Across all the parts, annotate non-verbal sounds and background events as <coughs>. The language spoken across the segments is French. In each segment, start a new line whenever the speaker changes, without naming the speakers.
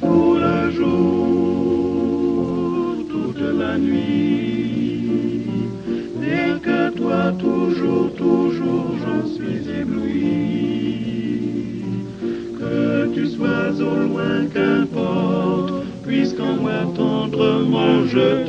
Tout le jour, toute la nuit, rien que toi, toujours, toujours, j'en suis ébloui. Que tu sois au loin, qu'importe, puisqu'en moi je.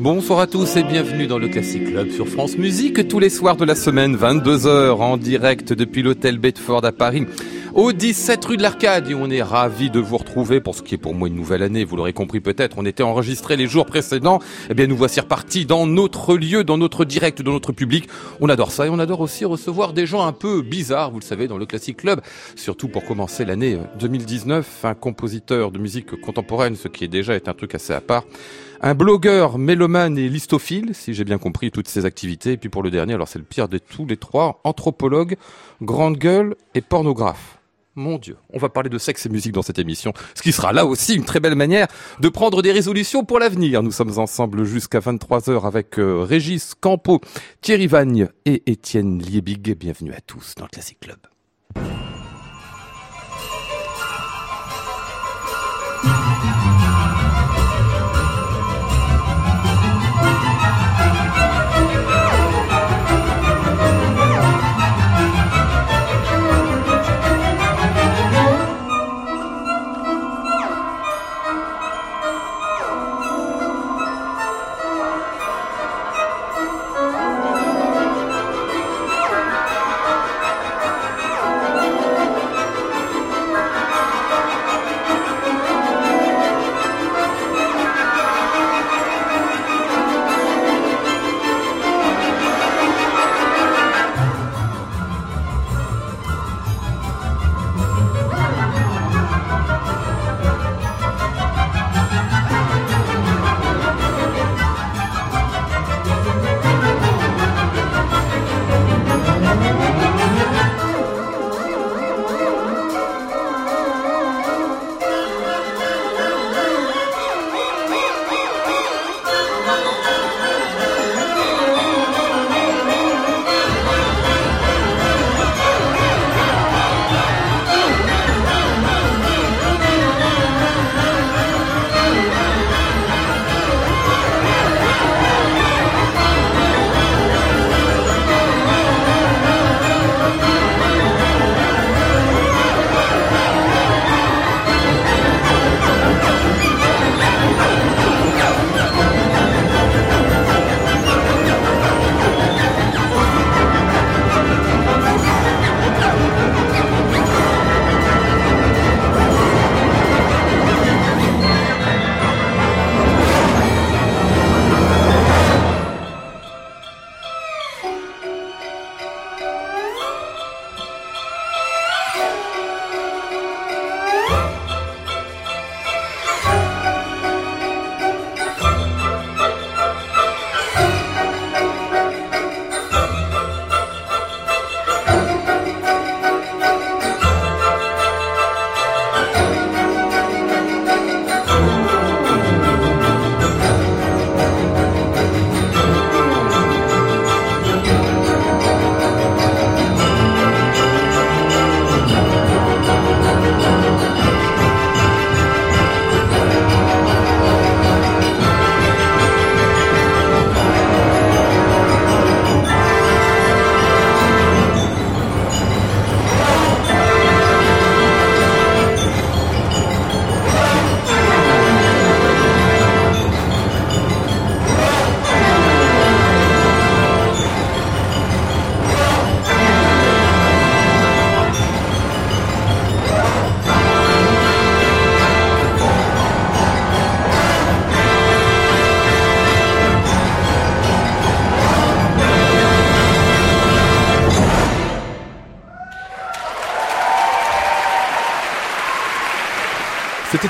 Bonsoir à tous et bienvenue dans le Classic Club sur France Musique tous les soirs de la semaine, 22h en direct depuis l'hôtel Bedford à Paris. Au 17 rue de l'Arcade et on est ravis de vous retrouver pour ce qui est pour moi une nouvelle année, vous l'aurez compris peut-être, on était enregistré les jours précédents, eh bien nous voici repartis dans notre lieu, dans notre direct, dans notre public. On adore ça et on adore aussi recevoir des gens un peu bizarres, vous le savez, dans le Classic Club, surtout pour commencer l'année 2019, un compositeur de musique contemporaine, ce qui est déjà est un truc assez à part. Un blogueur, mélomane et listophile, si j'ai bien compris toutes ces activités. Et puis pour le dernier, alors c'est le pire de tous les trois, anthropologue, grande gueule et pornographe. Mon Dieu, on va parler de sexe et musique dans cette émission, ce qui sera là aussi une très belle manière de prendre des résolutions pour l'avenir. Nous sommes ensemble jusqu'à 23h avec euh, Régis Campo, Thierry Vagne et Étienne Liebig. Bienvenue à tous dans le Classic Club.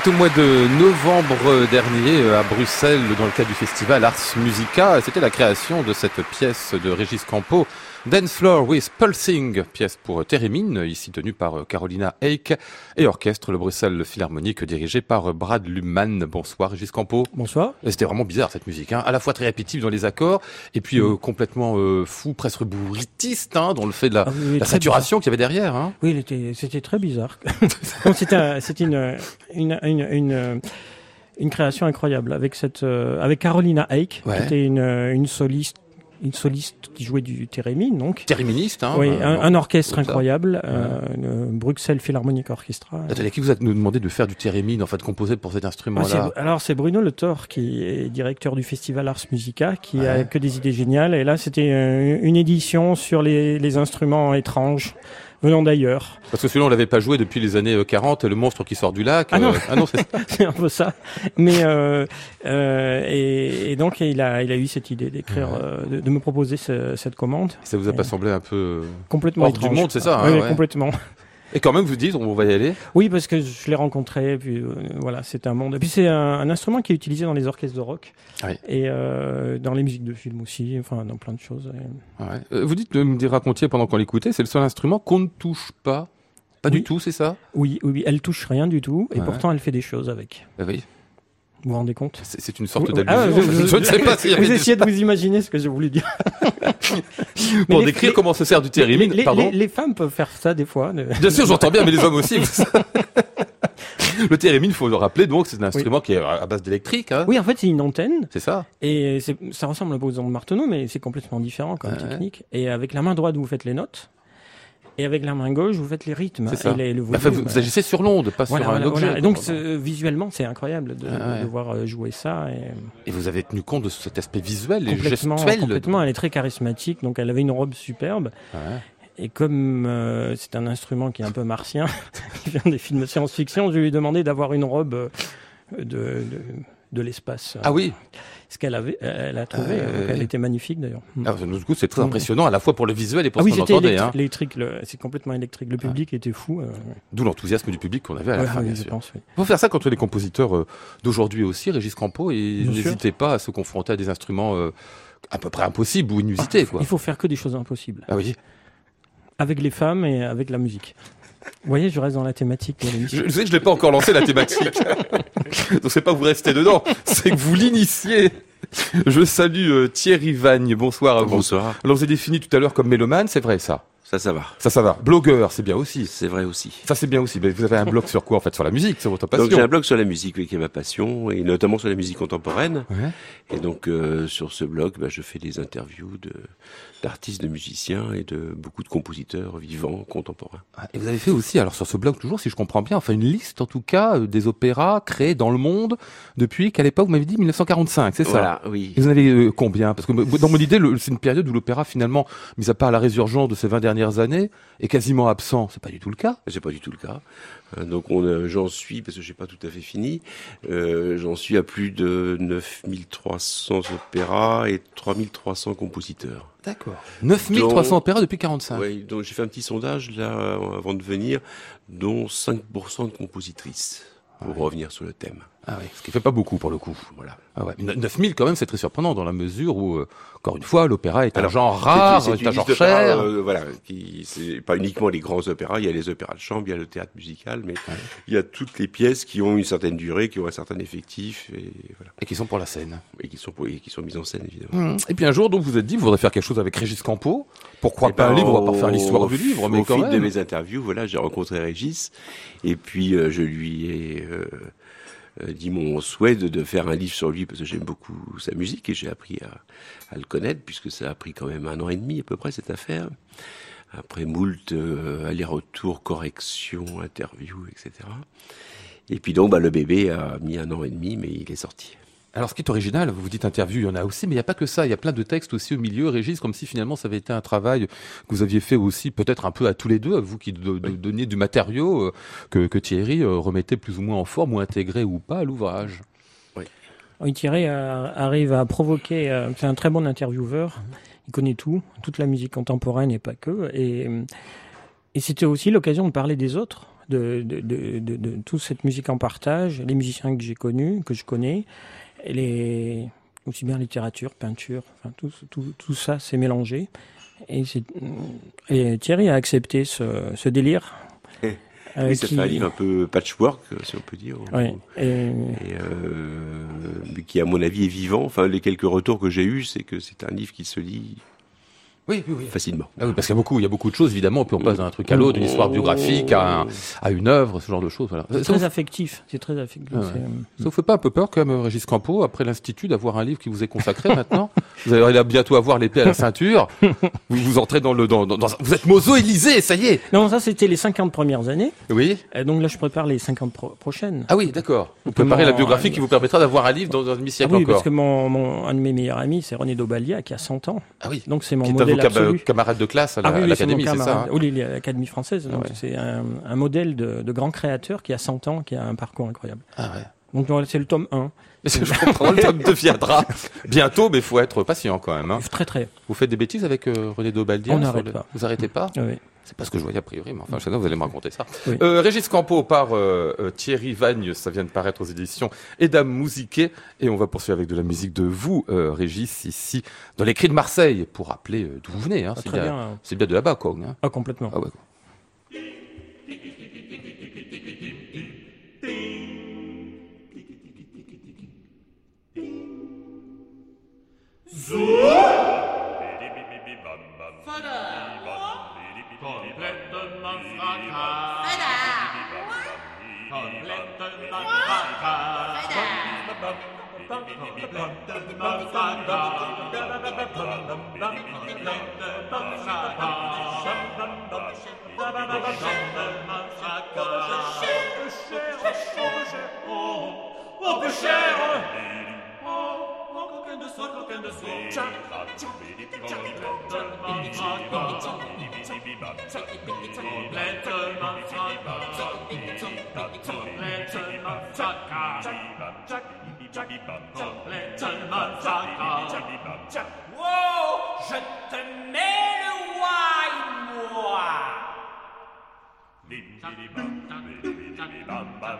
C'était au mois de novembre dernier euh, à Bruxelles dans le cadre du festival Ars Musica. C'était la création de cette pièce de Régis Campo Dance Floor with Pulsing, pièce pour Térémine, ici tenue par Carolina Eik, et orchestre le Bruxelles Philharmonique dirigé par Brad Luman. Bonsoir Régis Campo.
Bonsoir.
C'était vraiment bizarre cette musique, hein. à la fois très répétitive dans les accords, et puis euh, complètement euh, fou, presque bourritiste, hein, dans le fait de la, ah saturation qu'il y avait derrière. Hein.
Oui, c'était très bizarre. <laughs> c'était une, une, une, une une création incroyable avec cette euh, avec Carolina Eik qui était une, une soliste une soliste qui jouait du thérémine, donc.
Théréministe, hein.
Oui, un, orchestre incroyable, euh, Bruxelles Philharmonic Orchestra.
Attendez, qui vous a nous demandé de faire du thérémine, en fait, composé pour cet instrument-là
ah, Alors, c'est Bruno Le Thor, qui est directeur du festival Ars Musica, qui a que des idées géniales. Et là, c'était euh, une édition sur les, les instruments étranges venant d'ailleurs.
Parce que celui-là, on l'avait pas joué depuis les années 40, euh, le monstre qui sort du lac.
Ah non, euh, ah non <laughs> c'est un peu ça. Mais euh, euh, et, et, donc il a il a eu cette idée d'écrire, de, de, me proposer ce, cette commande.
Ça vous a pas semblé un peu
complètement
hors du monde, c'est ça
hein, Oui, complètement.
Et quand même, vous dites, on va y aller
Oui, parce que je l'ai rencontré, puis euh, voilà, c'est un monde. Et puis c'est un, instrument qui est utilisé dans les orchestres de rock oui. et euh, dans les musiques de film aussi, enfin dans plein de choses.
Ouais. Euh, vous dites me racontiez pendant qu'on l'écoutait, c'est le seul instrument qu'on ne touche pas. Pas du tout, c'est ça?
Oui, oui, elle touche rien du tout, et pourtant elle fait des choses avec.
Bah oui.
Vous vous rendez compte
C'est une sorte d'allusion. Ah, je, ne sais pas
si Vous essayez de vous imaginer ce que j'ai voulu dire. <laughs>
Pour décrire comment se sert du thérémine,
les,
pardon.
Les, femmes peuvent faire ça des fois.
Bien sûr, j'entends bien, mais les hommes aussi. <laughs> le thérémine, faut le rappeler, donc c'est un instrument qui est à base d'électrique. Hein.
Oui, en fait, c'est une antenne.
C'est ça.
Et ça ressemble un peu aux ondes Marteneau, mais c'est complètement différent comme technique. Et avec la main droite, vous faites les notes. Et avec la main gauche, vous faites les rythmes.
Ça. Et le enfin, vous, agissez sur l'onde, pas sur un objet.
Donc visuellement, c'est incroyable de, de, voir euh, jouer ça. Et...
et... vous avez tenu compte de cet aspect visuel et
complètement,
gestuel.
Complètement, elle est très charismatique. Donc elle avait une robe superbe. Et comme euh, c'est un instrument qui est un peu martien, <laughs> qui vient des films de science-fiction, je lui ai demandé d'avoir une robe euh, de, de, de l'espace.
Ah oui
ce qu'elle avait, elle a trouvé. Euh, elle était magnifique d'ailleurs.
Ah, du coup, c'est très impressionnant à la fois pour le visuel et pour ah ce qu'on entendait.
Hein. électrique, c'est complètement électrique. Le public ah. était fou. Euh,
D'où l'enthousiasme du public qu'on avait à la fin, bien sûr. Il faut faire ça contre les compositeurs euh, d'aujourd'hui aussi, Régis Campo, et n'hésitez pas à se confronter à des instruments à peu près impossibles ou inusités. Quoi.
Il faut faire que des choses impossibles.
Ah oui.
Avec les femmes et avec la musique. Vous voyez, je reste dans la thématique
de Je, sais que je n'ai pas encore lancé la thématique. <laughs> Donc c'est pas vous restez dedans, c'est que vous l'initiez. Je salue euh, Thierry Vagne, bonsoir à vous.
Bonsoir.
Alors vous avez défini tout à l'heure comme mélomane, c'est vrai ça
ça, ça va.
Ça, ça va. Blogueur, c'est bien aussi.
C'est vrai aussi.
Ça, c'est bien aussi. Mais vous avez un blog sur quoi, en fait Sur la musique, c'est votre passion.
Donc, j'ai un blog sur la musique, oui, qui est ma passion, et notamment sur la musique contemporaine. Ouais. Et donc, euh, sur ce blog, bah, je fais des interviews de d'artistes, de musiciens et de beaucoup de compositeurs vivants, contemporains.
Ah, et vous avez fait aussi, alors sur ce blog toujours, si je comprends bien, enfin une liste en tout cas euh, des opéras créés dans le monde depuis qu'à l'époque vous m'avez dit 1945, c'est ça
Voilà, oui.
Et vous en avez euh, combien? Parce que dans mon idée, c'est une période où l'opéra finalement, mis à part la résurgence de ces 20 dernières années, est quasiment absent. C'est pas du tout le cas.
C'est pas du tout le cas. Euh, donc on, j'en suis, parce que j'ai pas tout à fait fini, euh, j'en suis à plus de 9300 opéras et 3300 compositeurs.
D'accord. 9300 opéras depuis 45.
Oui, donc j'ai fait un petit sondage là avant de venir, dont 5% de compositrices pour revenir sur le thème.
Ah oui, ce qui fait pas beaucoup pour le coup. Voilà. Ah ouais. 9000 quand même, c'est très surprenant dans la mesure où, euh, encore une fois, l'opéra est un genre rare, c'est un genre cher.
Euh, voilà, c'est pas uniquement les grands opéras, il y a les opéras de chambre, il y a le théâtre musical, mais il y a toutes les pièces qui ont une certaine durée, qui ont un certain effectif, et voilà.
Et qui sont pour la scène.
Et qui sont pour, et qui sont mises en scène évidemment.
Mmh. Et puis un jour, donc vous vous êtes dit, vous voudrez faire quelque chose avec Régis Campo. Pourquoi eh pas un ben, livre On va pas faire l'histoire du livre, mais quand
même.
Au
fil de mes interviews, voilà, j'ai rencontré Régis, et puis euh, je lui ai euh, dit mon souhait de, faire un livre sur lui parce que j'aime beaucoup sa musique et j'ai appris à, le connaître puisque ça a pris quand même un an et demi à peu près cette affaire. Après moult euh, aller-retour, correction, interview, etc. Et puis donc bah, le bébé a mis un an et demi mais il est sorti.
Alors, ce qui est original, vous vous dites interview, il y en a aussi, mais il n'y a pas que ça. Il y a plein de textes aussi au milieu, Régis, comme si finalement ça avait été un travail que vous aviez fait aussi, peut-être un peu à tous les deux, vous qui donniez du matériau euh, que, que, Thierry euh, remettait plus ou moins en forme ou intégré ou pas à l'ouvrage.
Oui. oui. Thierry euh, arrive à provoquer. c'est un très bon intervieweur. Il connaît tout, toute la musique contemporaine et pas que. Et, et c'était aussi l'occasion de parler des autres de, de, de, de, toute cette musique en partage, les musiciens que j'ai connus, que je connais, et les, aussi bien littérature, peinture, enfin tout, tout, tout ça s'est mélangé. Et, et, Thierry a accepté ce, ce délire.
Euh, oui, ça fait un livre un peu patchwork, si on peut dire.
Oui.
Et, et euh, qui, à mon avis, est vivant. Enfin, les quelques retours que j'ai eus, c'est que c'est un livre qui se lit
oui, oui, oui.
Facilement.
Ah oui, parce qu'il y a beaucoup, il y a beaucoup de choses, évidemment, puis on passe d'un truc à l'autre, d'une histoire biographique à, à, une œuvre, ce genre de choses. Voilà.
C'est très affectif. C'est très affectif.
Ah Ça vous fait pas un peu peur, quand même, Régis Campo, après l'Institut, d'avoir un livre qui vous est consacré <laughs> maintenant Vous allez bientôt avoir l'épée à la ceinture. <laughs> vous vous entrez dans le, dans, dans, vous êtes Mozo Élysée, ça y est.
Non, ça c'était les 50 premières années.
Oui.
Et donc là, je prépare les 50 prochaines.
Ah oui, d'accord. Vous préparez la biographie qui vous permettra d'avoir un livre dans un demi-siècle
ah oui,
encore.
parce que mon, mon, un de mes meilleurs amis, c'est René Daubalia, qui a 100 ans.
Ah oui.
Donc c'est mon
qui
modèle absolu.
camarade de classe à
ah
l'Académie, c'est ça hein
Oui, l'Académie française. Donc c'est un, un, modèle de, de, grand créateur qui a 100 ans, qui a un parcours incroyable.
Ah ouais.
Donc c'est le tome 1.
Je comprends, le tome 2 viendra bientôt, mais il faut être patient quand même. Hein.
Très très.
Vous faites des bêtises avec euh, René Daubaldi
On n'arrête
le...
pas.
Vous arrêtez pas
Oui.
C'est pas ce que je voyais a priori, mais enfin, je sais pas, vous allez me raconter ça.
Oui.
Euh, Régis Campo par euh, euh, Thierry Vagne, ça vient de paraître aux éditions Edam Mousiquet, et on va poursuivre avec de la musique de vous, euh, Régis, ici, dans les cris de Marseille, pour rappeler d'où vous venez. Hein.
Ah,
c'est
très
bien,
bien.
c'est bien de là-bas, quoi. Hein.
Ah, complètement.
Ah ouais.
Complètement Complètement fracas Wow, je te mets le wine, moi Tu le comprends,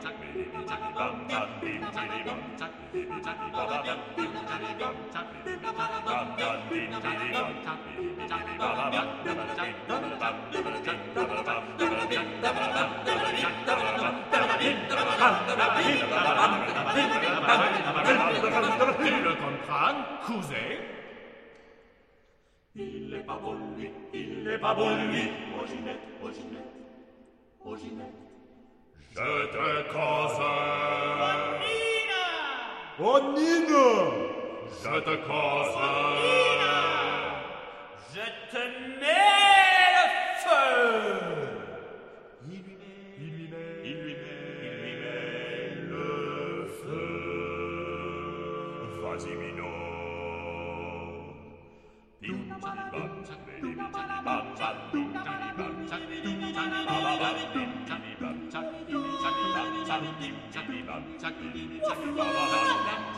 cousin Il est pas bon, lui, il est pas bon, lui. Oginette, Oginette, Oginette. J'étais casé. Onnina. Onnina. J'étais cause, Onnina. Je te mets le feu. Blanc,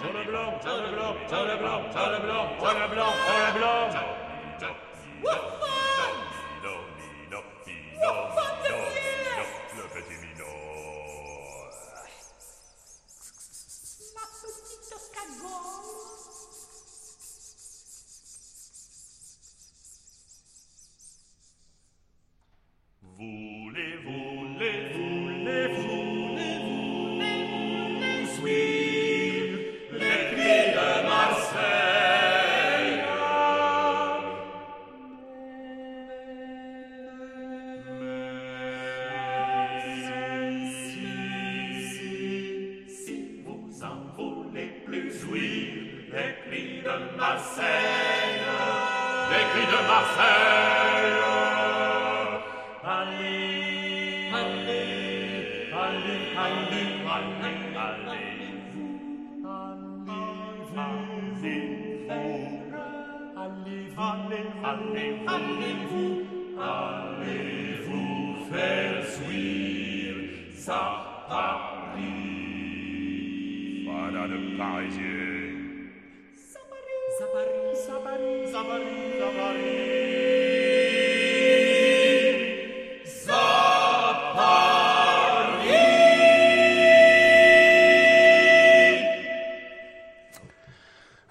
Tana Blanc, Tana Blanc, Tana Blanc, Tana Blanc, Tana Blanc,
Tana Blanc.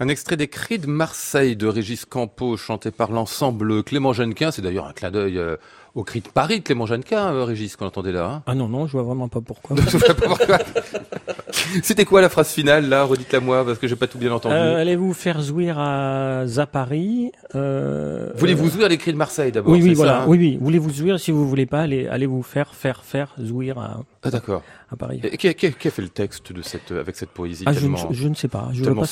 Un extrait des Cris de Marseille de Régis Campo, chanté par l'ensemble Clément Jeannequin. C'est d'ailleurs un clin d'œil euh, au Cris de Paris de Clément Jeannequin, euh, Régis, qu'on entendait là. Hein
Ah non, non, je vois vraiment <laughs> pas pourquoi.
C'était quoi la phrase finale, là Redites-la moi, parce que j'ai pas tout bien entendu.
Euh, allez-vous faire zouir à Zapari euh,
Voulez-vous
euh,
zouir les Cris de Marseille d'abord
Oui, oui, voilà.
ça, hein
oui, oui. Voulez-vous zouir Si vous voulez pas, allez, allez vous faire, faire, faire zouir à,
Ah d'accord.
à Paris.
Et Qui, qui- qui a fait le texte de cette, avec cette poésie
Ah, je, ne,
tellement...
je ne sais pas. Je
tellement
pas.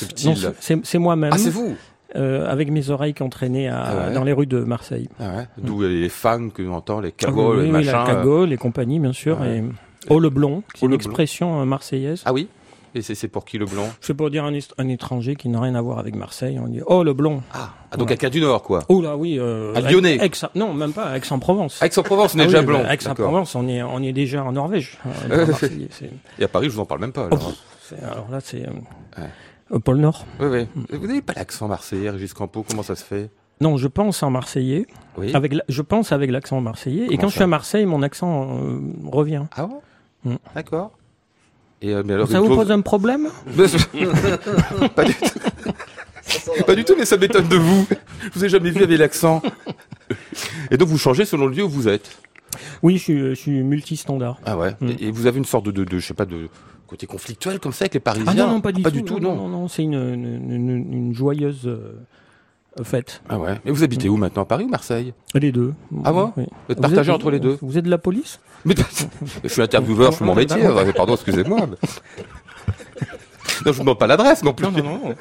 c'est moi-même.
Ah c'est vous
euh, avec mes oreilles qui ont traîné à-
Ah ouais.
dans les rues de Marseille.
ah ouais. D'où les fans que l'on entend, les
Ah oui,
cagoles,
oui,
les machins.
la
euh.
cagole, les compagnies, bien sûr.
Ouais.
Et oh le blond, c'est
Oh,
une expression euh, marseillaise.
Ah oui Et c'est c'est pour qui le blond
sais pas dire un, étranger qui n'a rien à voir avec Marseille. On dit oh le blond.
ah, ah, donc
Ouais.
à Cas du Nord, quoi.
Oh là oui. Euh,
À Lyonnais.
Aix- non, même pas. Aix-en-Provence.
Aix-en-Provence, on est
Ah
déjà blond.
bah. Aix-en-Provence, on est, on est déjà en Norvège. <laughs> euh, c'est-
Et à Paris, je vous en parle même pas.
Oh,
Alors.
c'est- là, c'est euh,
Ouais.
Au pôle Nord.
Oui, oui. Vous n'avez pas l'accent marseillais, Régis Campo, comment ça se fait?
Non, je pense en marseillais.
Oui.
Avec, la- je pense avec l'accent marseillais.
Comment
et quand je suis à Marseille, mon accent euh, revient.
Ah bon?
Mm.
D'accord. Et euh, mais alors,
Ça vous
chose-
pose un problème? <laughs>
Pas du tout. <laughs> pas du tout, mais ça m'étonne de vous. Je vous ai jamais vu avec l'accent. Et donc vous changez selon le lieu où vous êtes?
Oui, je suis, je suis multistandard.
Ah ouais.
Mm.
Et, et vous avez une sorte de, de, de, je sais pas, de côté conflictuel comme ça avec les Parisiens
Ah non, non, pas du
pas
tout.
du tout,
non.
non.
non, c'est une, une, une- une joyeuse euh, fête.
Ah ouais. Et vous habitez où maintenant, à Paris ou Marseille?
Les deux.
Ah bon?
Oui.
Vous êtes partagé entre les deux?
Vous êtes de la police?
Mais je suis intervieweur, je fais mon métier.
Ah,
euh, Pardon, excusez-moi. <laughs> Non, je vous demande pas l'adresse non plus.
Non, non, non.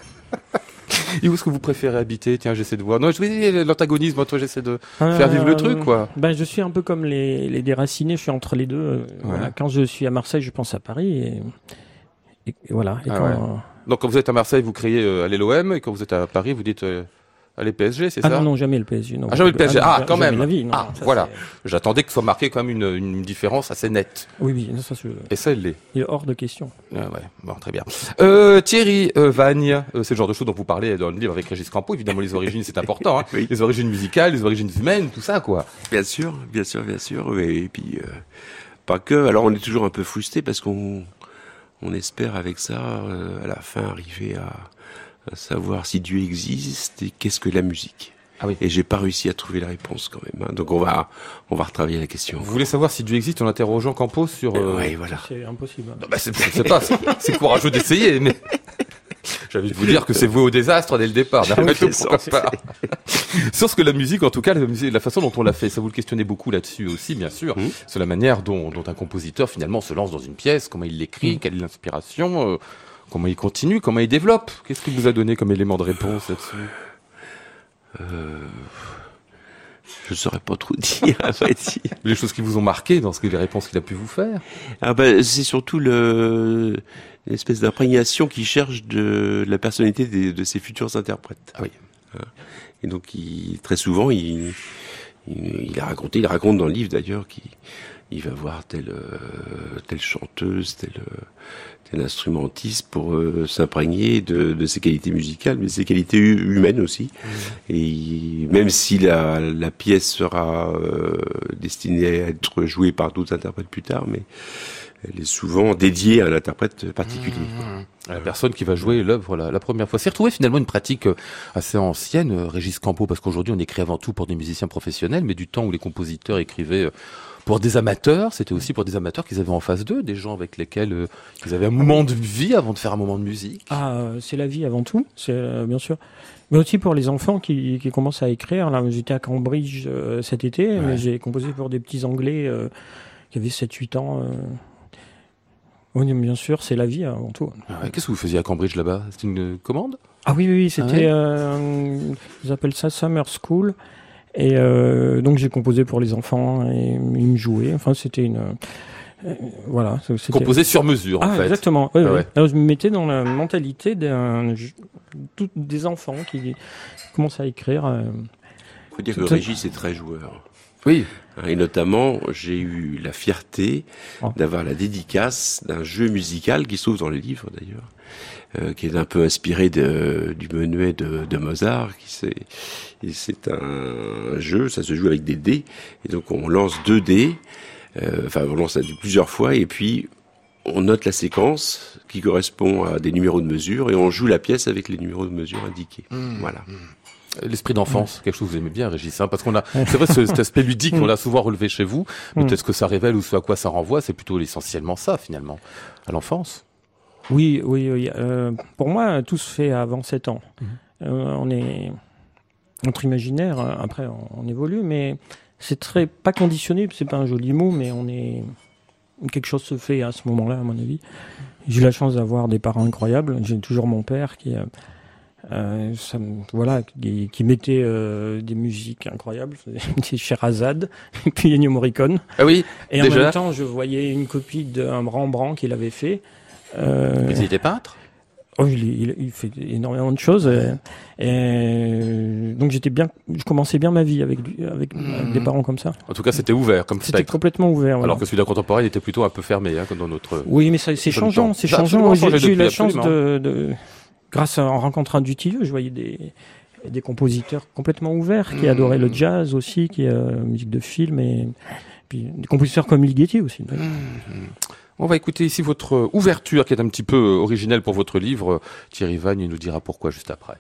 Et <laughs> où est-ce que vous préférez habiter? Tiens, j'essaie de voir. Non, je oui, l'antagonisme, moi, toi, j'essaie de faire vivre le truc, quoi.
Ben, je suis un peu comme les, les déracinés, je suis entre les deux. euh, voilà. Quand je suis à Marseille, je pense à Paris. Et, voilà. Et
Ah
quand,
ouais.
euh,
Donc, quand vous êtes à Marseille, vous criez euh, allez l'OM, et quand vous êtes à Paris, vous dites euh, allez PSG, c'est
Ah
ça
non, non, jamais le PSG. Non.
Ah, jamais le PSG. Ah, quand même.
la vie, non,
Ah,
ça,
voilà. J'attendais que soit marqué quand même une, une différence assez nette.
Oui, oui, ça, c'est-
Et ça, elle l'est.
il est hors de question.
Ah ouais, bon, très bien. Euh, Thierry euh, Vagne, euh, c'est le genre de choses dont vous parlez dans le livre avec Régis Campo. Évidemment, les origines, c'est important. Hein. <laughs>
Oui.
Les origines musicales, les origines humaines, tout ça, quoi.
Bien sûr, bien sûr, bien sûr. Et puis, euh, pas que. Alors, on est toujours un peu frustré parce qu'on on espère avec ça, euh, à la fin, arriver à, à savoir si Dieu existe et qu'est-ce que la musique.
Ah oui.
Et j'ai pas réussi à trouver la réponse quand même. hein. Donc, on va, on va retravailler la question.
Vous voulez savoir si Dieu existe en interrogeant Campo sur... euh,
Oui, voilà.
C'est impossible.
Non, bah, c'est, je sais pas, c'est, courageux d'essayer, mais <laughs> j'ai envie de vous dire que c'est voué au désastre dès le départ. D'après
Oui,
tout,
c'est
pourquoi
ça.
pas. <laughs> Sur ce que la musique, en tout cas, la, musique, la façon dont on l'a fait, ça vous le questionnez beaucoup là-dessus aussi, bien sûr,
Mhm.
sur la manière dont, dont un compositeur finalement se lance dans une pièce, comment il l'écrit,
Mhm.
quelle est l'inspiration, euh, comment il continue, comment il développe? Qu'est-ce qu'il vous a donné comme élément de réponse là-dessus?
Je saurais pas trop <laughs> dire, à vrai dire.
Les choses qui vous ont marqué dans ce que les réponses qu'il a pu vous faire?
Ah ben, c'est surtout le, l'espèce d'imprégnation qu'il cherche de la personnalité des- de ses futurs interprètes.
Ah oui.
Hein. Et donc, il, très souvent, il, il, il a raconté, il raconte dans le livre d'ailleurs, qu'il il va voir telle, euh, telle chanteuse, telle, euh, tel instrumentiste pour euh, s'imprégner de, de ses qualités musicales, mais ses qualités hu- humaines aussi. Et il- même si la, la pièce sera euh, destinée à être jouée par d'autres interprètes plus tard, mais elle est souvent dédiée à un interprète particulier. quoi.
à la personne qui va jouer l'œuvre la, la première fois. C'est retrouvé finalement une pratique assez ancienne, Régis Campo, parce qu'aujourd'hui on écrit avant tout pour des musiciens professionnels, mais du temps où les compositeurs écrivaient pour des amateurs, c'était aussi pour des amateurs qu'ils avaient en face d'eux, des gens avec lesquels euh, ils avaient un moment de vie avant de faire un moment de musique.
Ah, euh, c'est la vie avant tout, c'est euh, bien sûr. Mais aussi pour les enfants qui, qui commencent à écrire. Là, j'étais à Cambridge cet été, j'ai composé pour des petits Anglais qui avaient 7-8 ans. Oui, bien sûr, c'est la vie avant tout.
Ah ouais, Qu'est-ce que vous faisiez à Cambridge là-bas? C'était une commande?
Ah oui, oui, oui, c'était,
Ah ouais
ils appellent ça Summer School. Et euh, donc j'ai composé pour les enfants et ils me jouaient. Enfin, c'était une, euh, voilà.
Composé sur mesure en
Ah,
fait.
exactement.
Ah ouais.
Alors, je me mettais dans la mentalité d'un, des enfants qui commencent à écrire. euh,
faut dire que Régis est très joueur.
Oui.
Hein, Et notamment, j'ai eu la fierté
Oh.
d'avoir la dédicace d'un jeu musical qui se trouve dans le livre d'ailleurs, euh, qui est un peu inspiré de, du menuet de, de Mozart. Qui c'est, et c'est un jeu, ça se joue avec des dés, et donc on lance deux dés, euh, enfin on lance ça plusieurs fois, et puis on note la séquence qui correspond à des numéros de mesure, et on joue la pièce avec les numéros de mesure indiqués. Voilà.
L'esprit d'enfance, quelque chose que vous aimez bien, Régis, hein, parce qu'on a, c'est vrai, ce- cet aspect ludique, on l'a souvent relevé chez vous, mais peut-être que ça révèle ou ce à quoi ça renvoie, c'est plutôt essentiellement ça, finalement, à l'enfance.
Oui, oui, oui. Euh, pour moi, tout se fait avant 7 ans.
Mhm.
Euh, on est notre imaginaire. euh, Après, on, on évolue, mais c'est très pas conditionné. C'est pas un joli mot, mais on est quelque chose se fait à ce moment-là, à mon avis. J'ai eu la chance d'avoir des parents incroyables. J'ai toujours mon père qui, euh, ça voilà, qui, qui mettait euh, des musiques incroyables, <laughs> des Sherazade, <laughs> puis Ennio Morricone.
Ah oui,
Et en même temps, je voyais une copie d'un Rembrandt qu'il avait fait. Euh,
mais il était peintre?
Oh, il, fait énormément de choses. euh, Et, donc j'étais bien, je commençais bien ma vie avec, avec des parents comme ça.
En tout cas, c'était ouvert comme
C'était complètement ouvert. voilà.
Alors que celui d'un contemporain, il était plutôt un peu fermé, hein, comme dans notre.
Oui, mais c'est changeant, c'est changeant. J'ai eu la chance de, de- grâce à en rencontrant du Tilleux, je voyais des des compositeurs complètement ouverts qui
Mmh.
adoraient le jazz aussi, qui euh, musique de film et puis des compositeurs comme Ligeti aussi.
On va écouter ici votre euh, ouverture, qui est un petit peu euh, originelle pour votre livre. Thierry Vagne nous dira pourquoi juste après.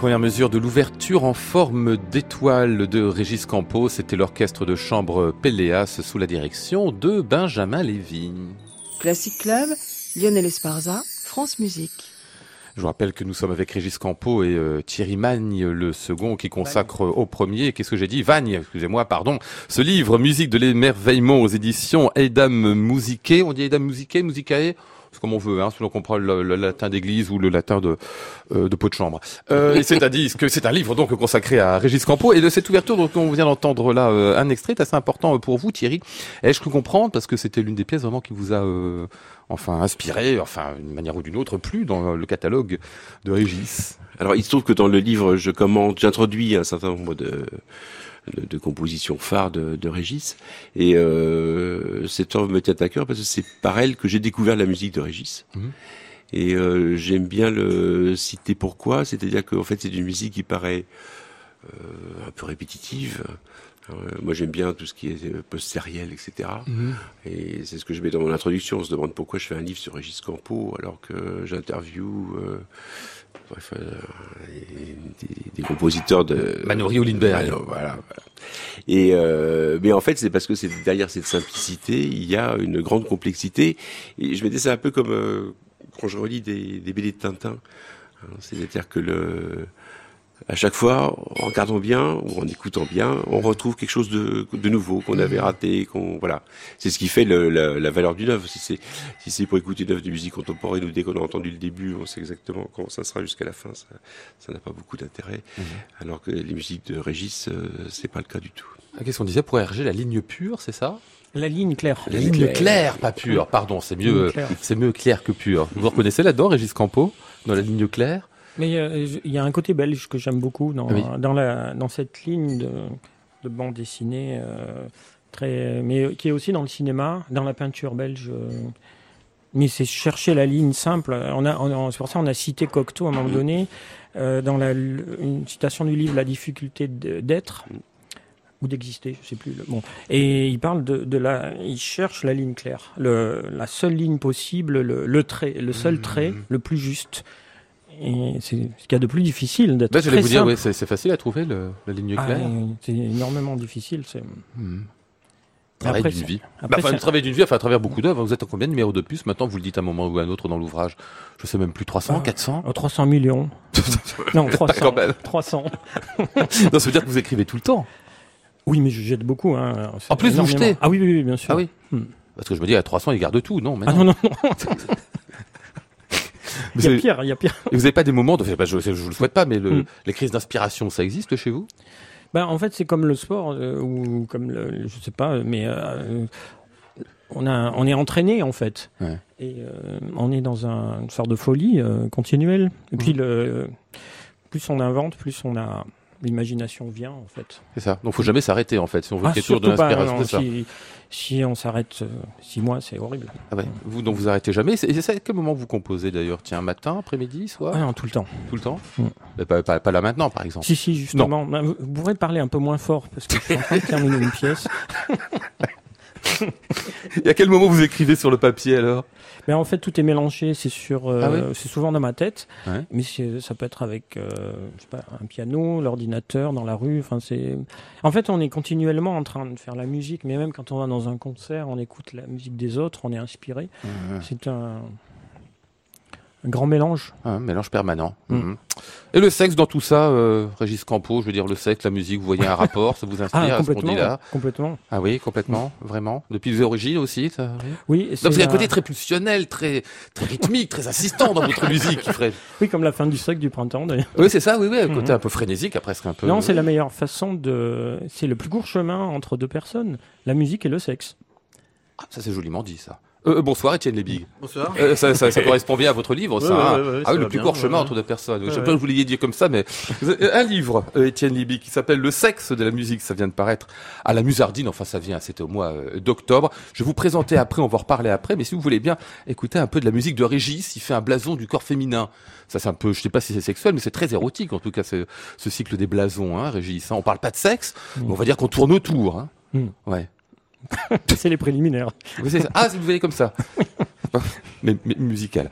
Les premières mesures de l'ouverture en forme d'étoile de Régis Campo, c'était l'orchestre de chambre Péléas sous la direction de Benjamin Lévy.
Classic Club, Lionel Esparza, France Musique.
Je vous rappelle que nous sommes avec Régis Campo et euh, Thierry Magne, le second, qui consacre au premier, qu'est-ce que j'ai dit? Vagne, excusez-moi, pardon, ce livre, Musique de l'émerveillement aux éditions Edam Musicae, on dit Edam Musicae, Musicae? Comme on veut, hein, selon qu'on prend le, le latin d'église ou le latin de, euh, de pot de chambre. Euh, c'est-à-dire que c'est un livre donc consacré à Régis Campo. Et de cette ouverture dont on vient d'entendre là euh, un extrait est assez important pour vous, Thierry. Ai-je cru comprendre? Parce que c'était l'une des pièces vraiment qui vous a euh, enfin inspiré, enfin d'une manière ou d'une autre, plus dans le catalogue de Régis.
Alors, il se trouve que dans le livre, je commente, j'introduis un certain nombre de, de, de compositions phares de, de Régis. Et euh, cette œuvre me tient à cœur parce que c'est par elle que j'ai découvert la musique de Régis.
Mhm.
Et euh, j'aime bien le citer pourquoi, c'est-à-dire qu'en fait c'est une musique qui paraît euh, un peu répétitive. Euh, moi j'aime bien tout ce qui est euh, post-sériel, etc.
Mhm.
Et c'est ce que je mets dans mon introduction. On se demande pourquoi je fais un livre sur Régis Campo alors que j'interview euh, bref, euh, des, compositeurs de
Manoury ou Lindbergh.
Mano, voilà. voilà. Et euh, mais en fait, c'est parce que c'est derrière cette simplicité, il y a une grande complexité. Et je me dis, c'est un peu comme euh, quand je relis des, des BD de Tintin. Hein, C'est-à-dire que le, à chaque fois, en regardant bien ou en écoutant bien, on retrouve quelque chose de, de nouveau qu'on avait raté, qu'on voilà. C'est ce qui fait le- la, la valeur d'une œuvre. Si c'est si c'est pour écouter une œuvre de musique contemporaine ou dès qu'on a entendu le début, on sait exactement comment ça sera jusqu'à la fin. Ça ça n'a pas beaucoup d'intérêt. Alors que les musiques de Régis, euh, c'est pas le cas du tout.
Ah, Qu'est-ce qu'on disait pour RG La ligne pure, c'est ça?
La ligne claire.
La ligne claire, pas pure. Pardon, c'est mieux,
claire.
c'est mieux clair que pur. Vous vous reconnaissez là-dedans, Régis Campo, dans la ligne claire?
Mais euh, il y a un côté belge que j'aime beaucoup dans,
oui.
dans, la, dans cette ligne de, de bande dessinée, euh, très, mais qui est aussi dans le cinéma, dans la peinture belge. euh. mais c'est chercher la ligne simple. On a, on a- c'est pour ça qu'on a cité Cocteau à un moment donné, euh, dans la, une citation du livre La difficulté d'être ou d'exister, je sais plus. le- Bon, et il parle de, de la, il cherche la ligne claire, le, la seule ligne possible, le, le trait, le seul
Mmh.
trait, le plus juste. Et c'est ce qu'il y a de plus difficile d'être
Bah, J'allais
très
vous dire, c'est facile à trouver le- la ligne
Ah,
claire.
c'est énormément difficile. c'est-
Hmm. Travail d'une vie.
après,
Bah, enfin, travail d'une vie, enfin, à travers beaucoup d'œuvres. Vous êtes en combien de numéros de plus Maintenant, vous le dites à un moment ou à un autre dans l'ouvrage. Je sais même plus, 300,
Ah.
400
Oh, 300 millions. <laughs> non, 300.
Quand même.
300. <laughs>
Non, ça veut dire que vous écrivez tout le temps.
Oui, mais je jette beaucoup. Hein.
En plus, vous jetez
Ah oui, oui, oui, bien sûr.
Ah oui
Hmm.
Parce que je me dis, à 300, ils gardent tout. Non, mais
Ah
non.
non, non, <laughs> Il y a pire, il y a pire.
Et vous n'avez pas des moments de, bah, je, je vous le souhaite pas, mais le,
Hmm.
les crises d'inspiration, ça existe chez vous?
Ben, en fait, c'est comme le sport, euh, ou comme le, je sais pas, mais euh, on, a, on est entraîné, en fait.
Ouais.
Et euh, on est dans un, une sorte de folie continuelle. Et puis, le, plus on invente, plus on a. L'imagination vient, en fait.
C'est ça. Donc, faut jamais s'arrêter, en fait. Si on veut
Ah,
qu'il y ait toujours de l'inspiration,
si, si on s'arrête euh, six mois, c'est horrible.
Ah ouais. Vous, donc, vous arrêtez jamais. Et c'est à quel moment vous composez d'ailleurs? Tiens, matin, après-midi, soir?
Ah non, tout le temps.
Tout le temps?
Mm.
Pas, pas, pas là maintenant, par exemple.
Si, si, justement. Vous, vous pourrez parler un peu moins fort, parce que je suis en train de terminer une pièce. <laughs> <laughs>
Et à quel moment vous écrivez sur le papier alors?
Mais en fait, tout est mélangé. C'est sur, euh,
Ah oui
c'est souvent dans ma tête,
Ouais.
mais ça peut être avec, euh, je sais pas, un piano, l'ordinateur, dans la rue. Enfin, c'est. En fait, on est continuellement en train de faire la musique, mais même quand on va dans un concert, on écoute la musique des autres, on est inspiré. C'est un, un grand mélange.
Un mélange permanent.
Mm.
Mhm. Et le sexe dans tout ça, euh, Régis Campo, je veux dire le sexe, la musique, vous voyez un rapport, ça vous inspire
Ah,
à ce qu'on
complètement.
dit là
Complètement.
Ah oui, complètement, vraiment. Depuis les origines aussi, ça, oui.
Oui,
a un côté très pulsionnel, très, très rythmique, très insistant dans votre musique, Fred.
oui, comme la fin du siècle du printemps d'ailleurs.
Oui, c'est ça, oui, oui, un côté
Mhm.
un peu frénésique, presque un peu.
Non, c'est la meilleure façon de. C'est le plus court chemin entre deux personnes, la musique et le sexe.
Ah, ça c'est joliment dit, ça. Euh, euh, bonsoir, Étienne Lebig.
Bonsoir.
Euh, ça, ça, ça correspond bien à votre livre, ça.
Ouais,
hein
ouais, ouais, ouais,
ah
ça
oui, le plus
bien,
court chemin
ouais.
entre deux personnes. je sais pas que vous l'ayez dit comme ça, mais avez un livre, euh, Étienne Libby, qui s'appelle Le sexe de la musique. Ça vient de paraître à la Musardine. Enfin, ça vient, c'était au mois euh, d'octobre. Je vais vous présenter après, on va en reparler après. Mais si vous voulez bien écouter un peu de la musique de Régis, il fait un blason du corps féminin. Ça, c'est un peu, je sais pas si c'est sexuel, mais c'est très érotique, en tout cas, ce, ce cycle des blasons, hein, Régis. hein. On parle pas de sexe, mais on va dire qu'on tourne autour. Hein.
Mm.
Ouais.
C'est les préliminaires.
Oui, c'est ça. Ah, vous voyez comme ça. <laughs> mais, mais musical.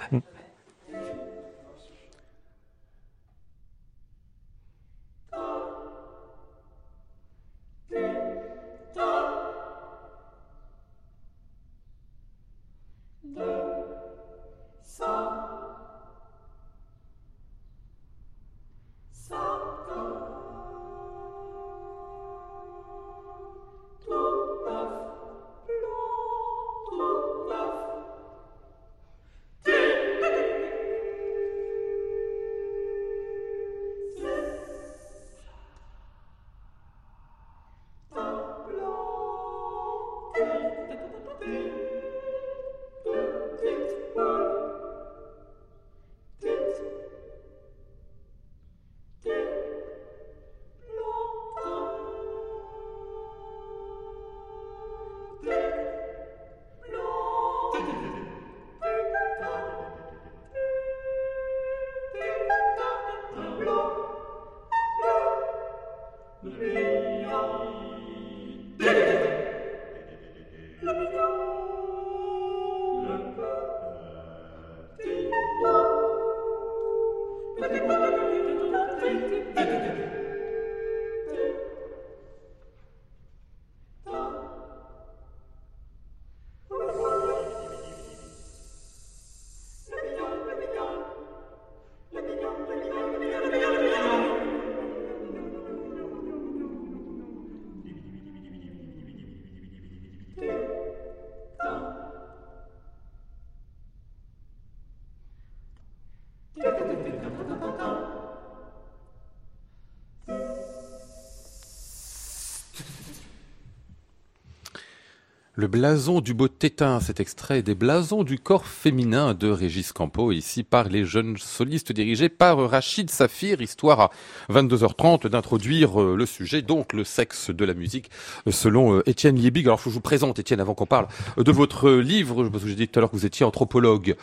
Le blason du beau tétin, cet extrait des blasons du corps féminin de Régis Campo, ici par les jeunes solistes dirigés par Rachid Safir, histoire à 22h30 d'introduire euh, le sujet, donc le sexe de la musique, euh, selon euh, Étienne Liebig. Alors je vous présente, Étienne, avant qu'on parle de votre livre, parce que j'ai dit tout à l'heure que vous étiez anthropologue,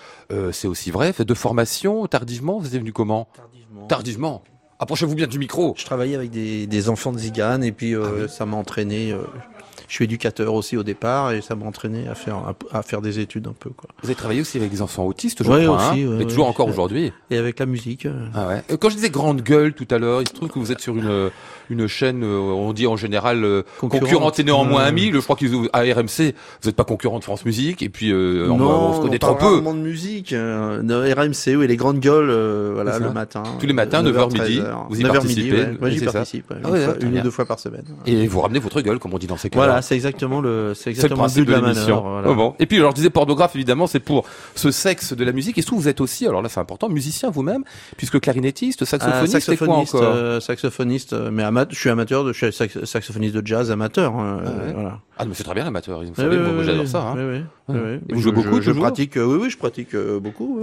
c'est aussi vrai, fait de formation, tardivement, vous êtes venu comment?
Tardivement.
Tardivement Approchez-vous bien du micro.
Je travaillais avec des, des enfants de Zigane et puis euh, ça m'a entraîné. euh, je suis éducateur aussi au départ et ça m'a entraîné à faire à faire des études un peu quoi.
Vous avez travaillé aussi avec des enfants autistes, je
Ouais,
crois,
aussi,
hein,
ouais,
mais
ouais.
toujours encore aujourd'hui.
Et avec la musique. euh,
Ah ouais. Euh, Quand je disais grande gueule tout à l'heure, il se trouve que vous êtes sur une une chaîne, euh, on dit en général euh,
Concurrente.
et néanmoins amie. Je crois qu'ils à RMC, vous n'êtes pas concurrent de France Musique et puis euh, on,
non,
on se connaît
on
trop peu.
de musique. Euh, de RMC, oui, les grandes gueules, euh, voilà, le matin.
Tous les matins, 9h midi,
13h.
vous y
9h
participez,
midi,
et
j'y participe.
Ah
une ou deux fois par semaine.
Et vous ramenez votre gueule, comme on dit dans ces cas-là.
Voilà, c'est exactement le, c'est
C'est le
exactement le
principe
but
de
de la
l'émission.
manœuvre. voilà.
Oh bon. Et puis, alors, je disais pornographe, évidemment, c'est pour ce sexe de la musique. Et surtout, vous êtes aussi, alors là, c'est important, musicien vous-même, puisque clarinettiste,
Ah,
saxophoniste, c'est quoi
saxophoniste,
encore
euh, saxophoniste, euh, mais je suis amateur, de, je suis sax- saxophoniste de jazz amateur. hein,
Ah
euh,
ouais.
voilà.
Ah, mais c'est très bien l'amateur. Vous savez,
oui,
moi, j'adore ça. Hein.
oui, oui, oui, oui.
Et vous jouez beaucoup,
je, pratique, euh, oui, oui, je pratique euh, beaucoup.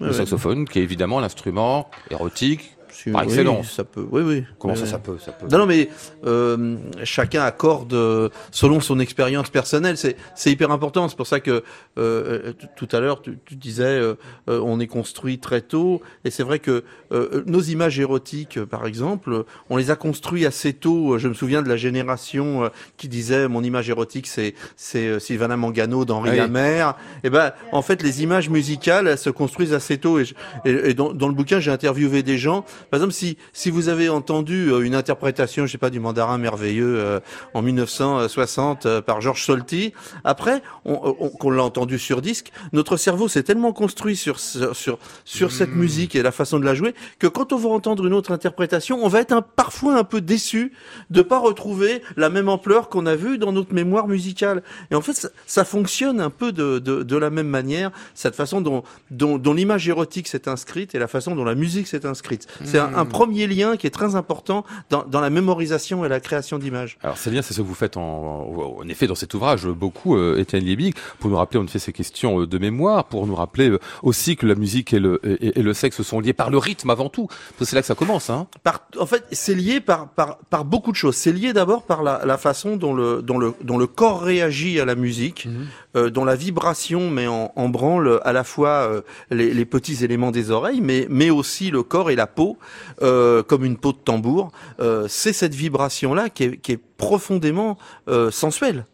Ah le saxophone, qui est évidemment l'instrument érotique.
Si-
par
oui,
excellence.
ça peut. Oui, oui.
Comment ça, ça peut, ça peut
Non, non, mais euh, chacun accorde euh, selon son expérience personnelle. C'est c'est hyper important. C'est pour ça que euh, t- tout à l'heure tu, tu disais euh, euh, on est construit très tôt, et c'est vrai que euh, nos images érotiques, euh, par exemple, on les a construites assez tôt. Je me souviens de la génération euh, qui disait mon image érotique c'est c'est euh, Sylvana Mangano d'Henri
Oui.
Lamer. Et ben en fait les images musicales elles se construisent assez tôt. Et, je- et, et dans, dans le bouquin j'ai interviewé des gens. Par exemple si si vous avez entendu euh, une interprétation, je sais pas, du mandarin merveilleux euh, en 1960 euh, par Georges Solti, après, on, on- qu'on l'a entendu sur disque, notre cerveau s'est tellement construit sur sur sur, sur cette musique et la façon de la jouer que quand on va entendre une autre interprétation, on va être un, parfois un peu déçu de pas retrouver la même ampleur qu'on a vue dans notre mémoire musicale. Et en fait, ça, ça fonctionne un peu de, de, de la même manière, cette façon dont, dont, dont l'image érotique s'est inscrite et la façon dont la musique s'est inscrite. C'est un, un premier lien qui est très important dans, dans la mémorisation et la création d'images.
Alors c'est bien, c'est ce que vous faites en, en effet dans cet ouvrage beaucoup, euh, Étienne Liebig, pour nous rappeler en effet ces questions euh, de mémoire, pour nous rappeler euh, aussi que la musique et le, et, et le sexe sont liés par le rythme avant tout. C'est là que ça commence. Hein.
Par, en fait, c'est lié par, par, par beaucoup de choses. C'est lié d'abord par la, la façon dont le, dont, le, dont le corps réagit à la musique, euh, dont la vibration met en, en branle à la fois euh, les, les petits éléments des oreilles, mais, mais aussi le corps et la peau, euh, comme une peau de tambour. Euh, c'est cette vibration-là qui est, qui est profondément euh, sensuelle.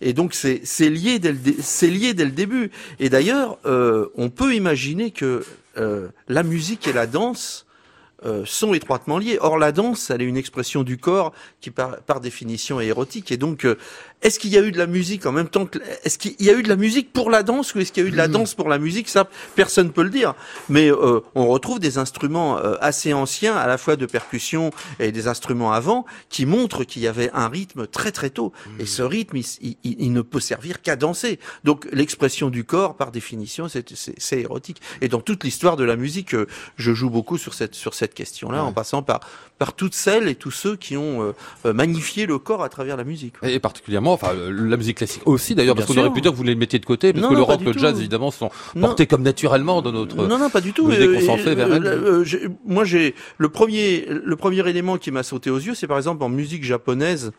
Et donc c'est c'est lié dès le c'est lié dès le début. Et d'ailleurs, euh, on peut imaginer que euh, la musique et la danse euh, sont étroitement liées. Or, la danse, elle est une expression du corps qui, par, par définition, est érotique. Et donc, euh, est-ce qu'il y a eu de la musique en même temps que... Est-ce qu'il y a eu de la musique pour la danse ou est-ce qu'il y a eu de la danse pour la musique? Ça, personne peut le dire. Mais euh, on retrouve des instruments euh, assez anciens, à la fois de percussion et des instruments avant, qui montrent qu'il y avait un rythme très très tôt. Et ce rythme, il, il- il- ne peut servir qu'à danser. Donc, l'expression du corps, par définition, c'est- c'est c'est érotique. Et dans toute l'histoire de la musique, euh, je joue beaucoup sur cette sur cette question-là, en passant par par toutes celles et tous ceux qui ont euh, euh, magnifié le corps à travers la musique.
Et particulièrement, enfin, euh, la musique classique aussi d'ailleurs, parce qu'on aurait pu dire que vous les mettiez de côté, parce
Non,
que le
non, pas
rock, le
tout.
jazz, évidemment, sont
Non.
portés comme naturellement dans notre.
Non, non, pas du tout.
Qu'on s'en
Euh,
fait vers
euh,
elle.
euh, moi, j'ai le premier, le premier élément qui m'a sauté aux yeux, c'est par exemple en musique japonaise,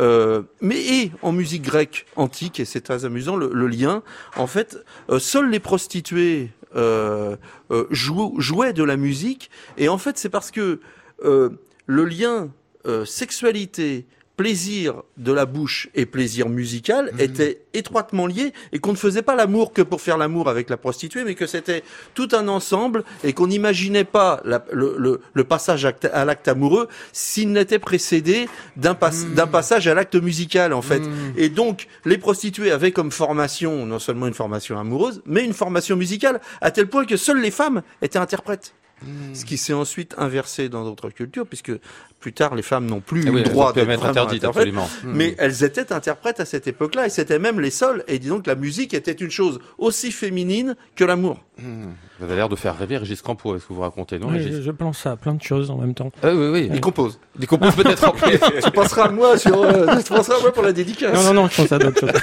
euh, mais et en musique grecque antique, et c'est très amusant le, le lien. En fait, euh, seules les prostituées euh, euh, jouaient de la musique, et en fait, c'est parce que euh, le lien euh, sexualité, plaisir de la bouche et plaisir musical
Mhm.
étaient étroitement liés et qu'on ne faisait pas l'amour que pour faire l'amour avec la prostituée, mais que c'était tout un ensemble et qu'on n'imaginait pas la- le, le- le passage à l'acte amoureux s'il n'était précédé d'un pas-
Mhm.
d'un passage à l'acte musical en fait. Et donc les prostituées avaient comme formation non seulement une formation amoureuse, mais une formation musicale à tel point que seules les femmes étaient interprètes.
Mhm.
Ce qui s'est ensuite inversé dans d'autres cultures, puisque plus tard les femmes n'ont plus eu
oui,
le droit d'être
interdites, absolument. Mhm.
mais elles étaient interprètes à cette époque-là, et c'était même les seules. Et disons que la musique était une chose aussi féminine que l'amour.
Hmm. Vous avez l'air de faire rêver Régis Campo, est-ce que vous racontez, non Régis
je, je pense à plein de choses en même temps.
Ah oui, oui.
Il compose.
Il compose peut-être après. <laughs>
tu penseras à moi sur, euh, tu penseras à moi pour la dédicace.
Non, non, non, je pense à d'autres choses. <laughs>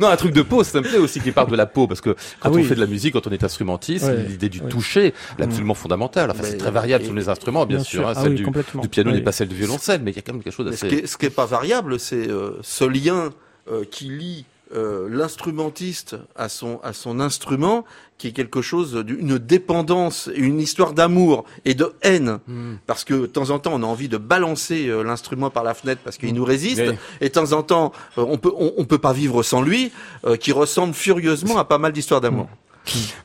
Non, un truc de peau, ça me plaît aussi qu'il parle de la peau, parce que quand
Ah
on
oui.
fait de la musique, quand on est instrumentiste,
Ouais,
l'idée du
ouais.
toucher, elle est absolument fondamentale. Enfin, c'est très variable
et-
sur les instruments, bien,
bien
sûr.
sûr.
hein.
Ah
celle
oui,
du,
complètement.
du piano n'est pas celle du violoncelle, mais il y a quand même quelque chose
ce
d'assez...
qui est, ce qui est pas variable, c'est euh, ce lien euh, qui lie euh, l'instrumentiste à son à son instrument, qui est quelque chose d'une dépendance, une histoire d'amour et de haine,
Hmm.
parce que de temps en temps on a envie de balancer euh, l'instrument par la fenêtre parce qu'il nous résiste, et de temps en temps euh, on peut on, on peut pas vivre sans lui, qui ressemble furieusement à pas mal d'histoires d'amour.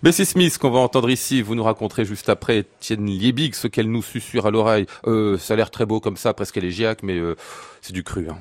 Bessie Smith, qu'on va entendre ici, vous nous raconterez juste après Étienne Liebig, ce qu'elle nous susurre à l'oreille. Euh, ça a l'air très beau comme ça, presque élégiaque, mais euh, c'est du cru. Hein.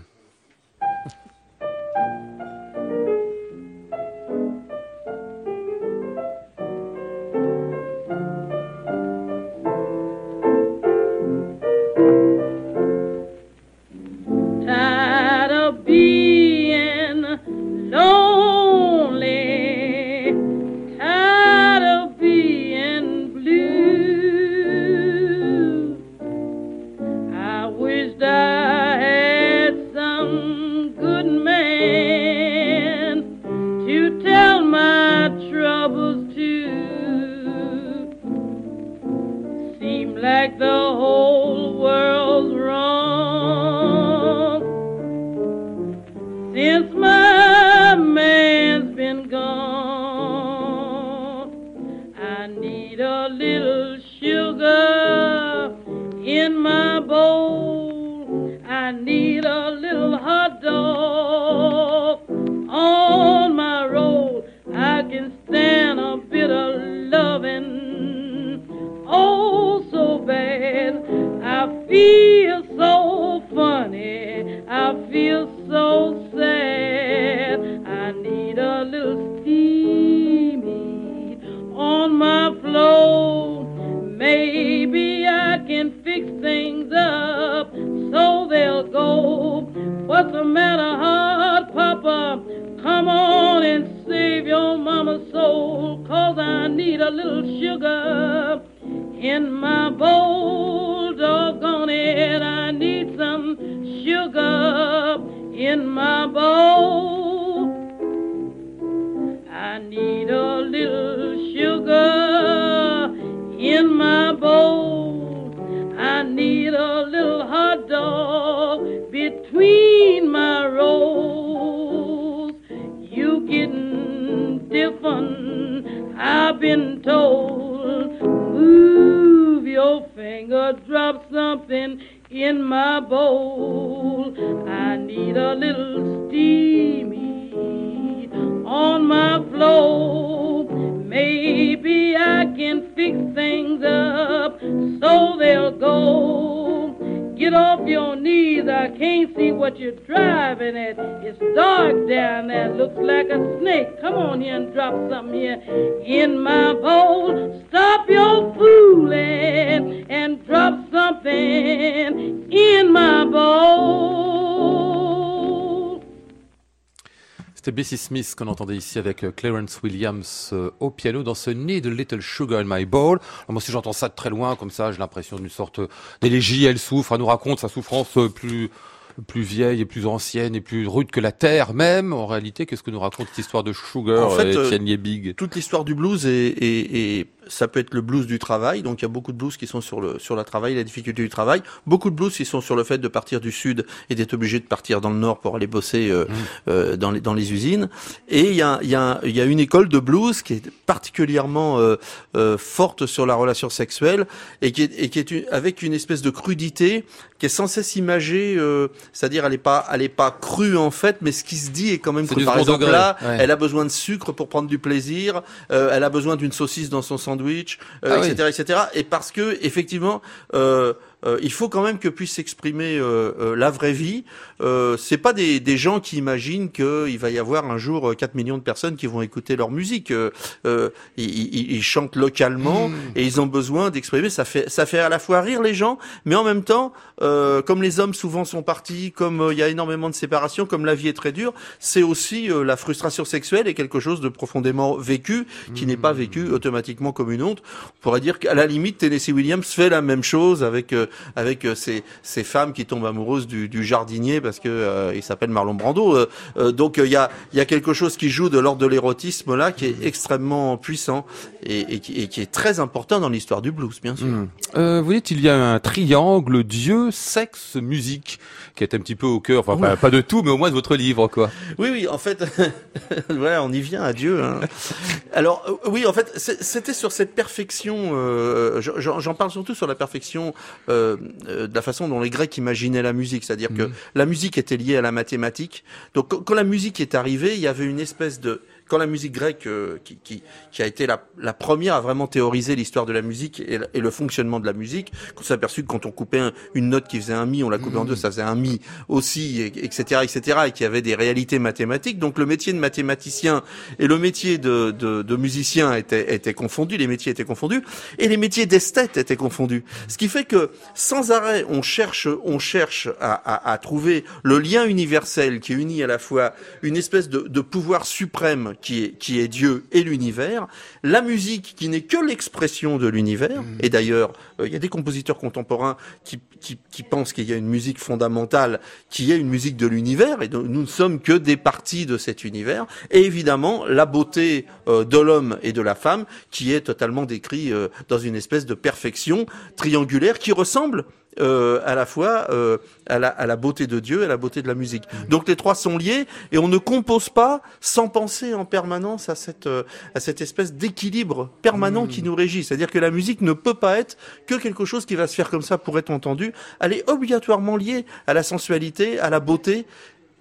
Bessie Smith qu'on entendait ici avec euh, Clarence Williams euh, au piano dans ce Need a Little Sugar in My Bowl. Alors moi si j'entends ça de très loin comme ça, j'ai l'impression d'une sorte d'élégie, elle souffre, elle nous raconte sa souffrance euh, plus plus vieille et plus ancienne et plus rude que la terre même. En réalité, qu'est-ce que nous raconte cette histoire de Sugar
En fait,
et
euh,
Liebig
Toute l'histoire du blues est, est- est- ça peut être le blues du travail. Donc il y a beaucoup de blues qui sont sur le sur la travail, la difficulté du travail. Beaucoup de blues qui sont sur le fait de partir du sud et d'être obligé de partir dans le nord pour aller bosser euh,
Mmh.
euh, dans les dans les usines. Et il y a il y a il y a une école de blues qui est particulièrement euh, forte sur la relation sexuelle et qui est et qui est une- avec une espèce de crudité qui est sans cesse imagée. C'est-à-dire elle est pas elle est pas crue en fait, mais ce qui se dit est quand même cru.
du
Par exemple
degré,
là,
ouais.
elle a besoin de sucre pour prendre du plaisir. elle a besoin d'une saucisse dans son sandwich, euh,
Ah oui.
etc., etc. Et parce que effectivement, euh, euh, il faut quand même que puisse s'exprimer euh, euh, la vraie vie. Euh, c'est pas des, des gens qui imaginent qu'il va y avoir un jour euh, 4 millions de personnes qui vont écouter leur musique. Euh, euh, ils, ils- ils chantent localement et ils ont besoin d'exprimer. Ça fait ça fait à la fois rire les gens, mais en même temps, euh, comme les hommes souvent sont partis, comme euh, il y a énormément de séparation, comme la vie est très dure, c'est aussi euh, la frustration sexuelle est quelque chose de profondément vécu qui n'est pas vécu automatiquement comme une honte. On pourrait dire qu'à la limite, Tennessee Williams fait la même chose avec euh, avec euh, ces, ces femmes qui tombent amoureuses du, du jardinier parce que euh, il s'appelle Marlon Brando. Euh, euh, donc euh, il y a y a quelque chose qui joue de l'ordre de l'érotisme là qui est extrêmement puissant et, et, qui, et qui est très important dans l'histoire du blues, bien sûr.
Mmh. Euh, vous dites il y a un triangle Dieu, sexe, musique qui est un petit peu au cœur, enfin pas, pas de tout, mais au moins de votre livre quoi.
Oui, oui, en fait, <laughs> voilà, on y vient à Dieu. hein. Alors, euh, oui, en fait, c'était sur cette perfection. euh, j'en j'en parle surtout sur la perfection euh, euh, de la façon dont les Grecs imaginaient la musique, c'est-à-dire que la musique était liée à la mathématique. Donc, quand la musique est arrivée, il y avait une espèce de quand la musique grecque, euh, qui, qui, qui a été la, la première à vraiment théoriser l'histoire de la musique et, le- et le fonctionnement de la musique, qu'on s'est aperçu que quand on coupait un- une note qui faisait un mi, on la coupait en deux, ça faisait un mi aussi, et- etc., etc., et qu'il y avait des réalités mathématiques. Donc le métier de mathématicien et le métier de, de, de musicien étaient, étaient confondus, les métiers étaient confondus, et les métiers d'esthète étaient confondus. Ce qui fait que sans arrêt, on cherche, on cherche à, à, à trouver le lien universel qui unit à la fois une espèce de, de pouvoir suprême qui est, qui est Dieu et l'univers, la musique qui n'est que l'expression de l'univers, et d'ailleurs, euh, il y a des compositeurs contemporains qui, qui, qui pensent qu'il y a une musique fondamentale qui est une musique de l'univers, et nous ne sommes que des parties de cet univers, et évidemment la beauté euh, de l'homme et de la femme qui est totalement décrit euh, dans une espèce de perfection triangulaire qui ressemble euh, à la fois euh, à, la, à la beauté de Dieu et à la beauté de la musique. Donc les trois sont liés et on ne compose pas sans penser en permanence à cette, euh, à cette espèce d'équilibre permanent qui nous régit. C'est-à-dire que la musique ne peut pas être que quelque chose qui va se faire comme ça pour être entendu. Elle est obligatoirement liée à la sensualité, à la beauté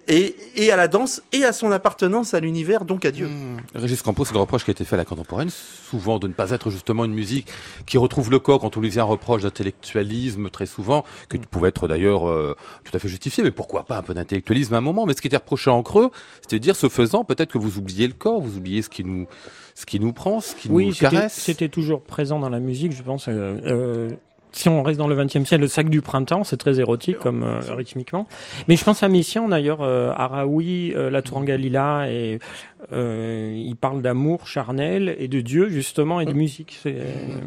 et, et à la danse et à son appartenance à l'univers, donc à Dieu.
Régis Campos, c'est le reproche qui a été fait à la contemporaine, souvent de ne pas être justement une musique qui retrouve le corps quand on lui faisait un reproche d'intellectualisme très souvent, que pouvait être d'ailleurs euh, tout à fait justifié, mais pourquoi pas un peu d'intellectualisme à un moment, mais ce qui était reproché en creux, c'était de dire, ce faisant, peut-être que vous oubliez le corps, vous oubliez ce qui nous, ce qui nous prend, ce qui
Oui,
nous caresse.
c'était toujours présent dans la musique, je pense. euh, euh, si on reste dans le XXe siècle, le sac du printemps, c'est très érotique comme euh, rythmiquement. Mais je pense à Messiaen d'ailleurs, euh, Araoui, euh, La Tourangalila, et euh, il parle d'amour charnel et de Dieu justement et de musique. c'est-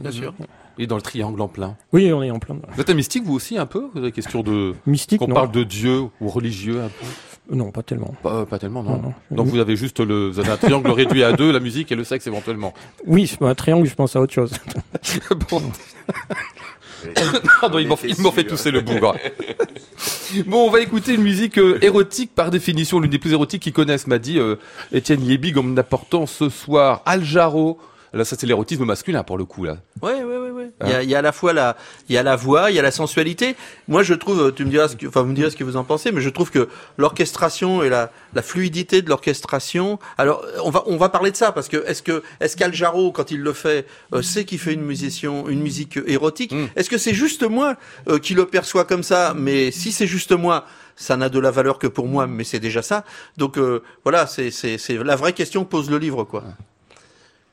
Bien sûr.
Et dans le triangle en plein.
Oui, on est en plein.
Vous êtes un mystique, vous aussi, un peu Vous avez des questions de...
mystique.
Qu'on
non.
parle de Dieu ou religieux un peu?
Non, pas tellement.
Pas, pas tellement, non.
Non, non.
Donc vous avez juste le, vous avez un triangle réduit à deux, la musique et le sexe éventuellement.
Oui, un triangle, je pense à autre chose. <laughs>
bon. <laughs> <coughs> Pardon, il m'en m'en fait tousser le bougre. <laughs> Bon, on va écouter une musique euh, érotique par définition, l'une des plus érotiques qu'ils connaissent, m'a dit euh, Étienne Yébig en apportant ce soir Al Jarreau. Là, ça c'est l'érotisme masculin pour le coup là.
Ouais, ouais, ouais, ouais. Il y a, il y a à la fois la, il y a la voix, il y a la sensualité. Moi, je trouve, tu me diras ce que, enfin, vous me direz ce que vous en pensez, mais je trouve que l'orchestration et la, la fluidité de l'orchestration. Alors, on va, on va parler de ça parce que est-ce que, est-ce qu'Al Jarreau, quand il le fait, euh, sait qu'il fait une musician, une musique érotique
Mm.
Est-ce que c'est juste moi euh, qui le perçois comme ça Mais si c'est juste moi. Ça n'a de la valeur que pour moi, mais c'est déjà ça. Donc euh, voilà, c'est c'est c'est la vraie question que pose le livre, quoi.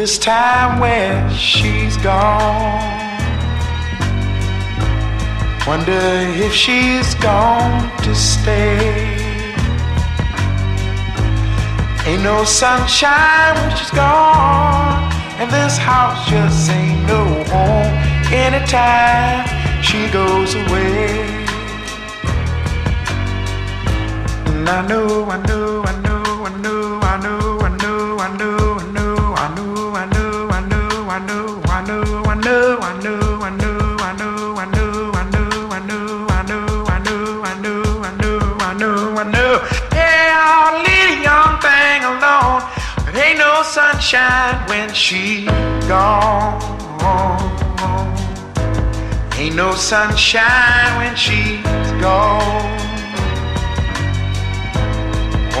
this time when she's gone. Wonder if she's gone to stay. Ain't no sunshine when she's gone, and this house just ain't no home. Anytime she goes away, and I know, I know, I know, I know, I know, I know, I know. Sunshine when she's gone. Ain't no sunshine when she's gone.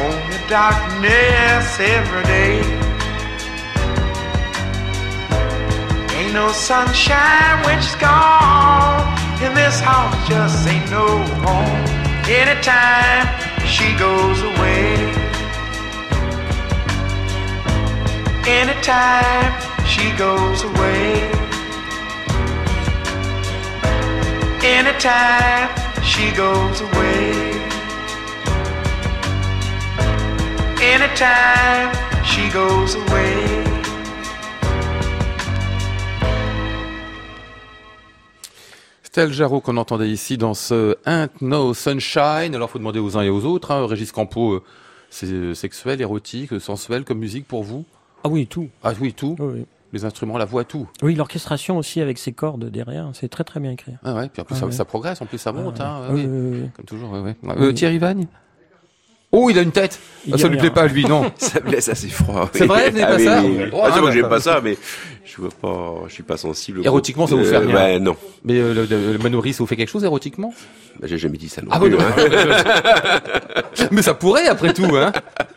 Only darkness every day. Ain't no sunshine when she's gone. And this house just ain't no home. Anytime she goes away. Anytime she goes away. Anytime she goes away. Anytime she goes away.
Stella Jarreau qu'on entendait ici dans ce Ain't No Sunshine. Alors, faut demander aux uns et aux autres. Hein. Régis Campo, euh, c'est euh, sexuel, érotique, euh, sensuel comme musique pour vous?
Ah oui, tout.
Ah oui, tout.
Oui, oui.
Les instruments, la voix, tout.
Oui, l'orchestration aussi avec ses cordes derrière, c'est très très bien écrit.
Ah ouais, puis en plus
Ah
ça,
ouais.
ça progresse, en plus ça monte.
Ah
hein,
ouais.
oui. Comme toujours. Euh, Thierry Vagne Oh, il a une tête Ah, Ça lui plaît pas, lui, non <laughs>
Ça me laisse assez froid. oui.
C'est vrai, vous n'avez
Ah
pas
oui,
ça
oui,
Vous droit,
Ah, c'est vrai que j'aime
bah,
pas ça, mais je vois pas, je suis pas sensible.
Érotiquement, ça vous fait
Euh,
rien
Ouais, non.
Mais euh, le, le, le Manoury, ça vous fait quelque chose érotiquement?
Bah, J'ai jamais dit ça non
Ah
plus.
oui,
hein. <laughs>
Mais ça pourrait, après tout, hein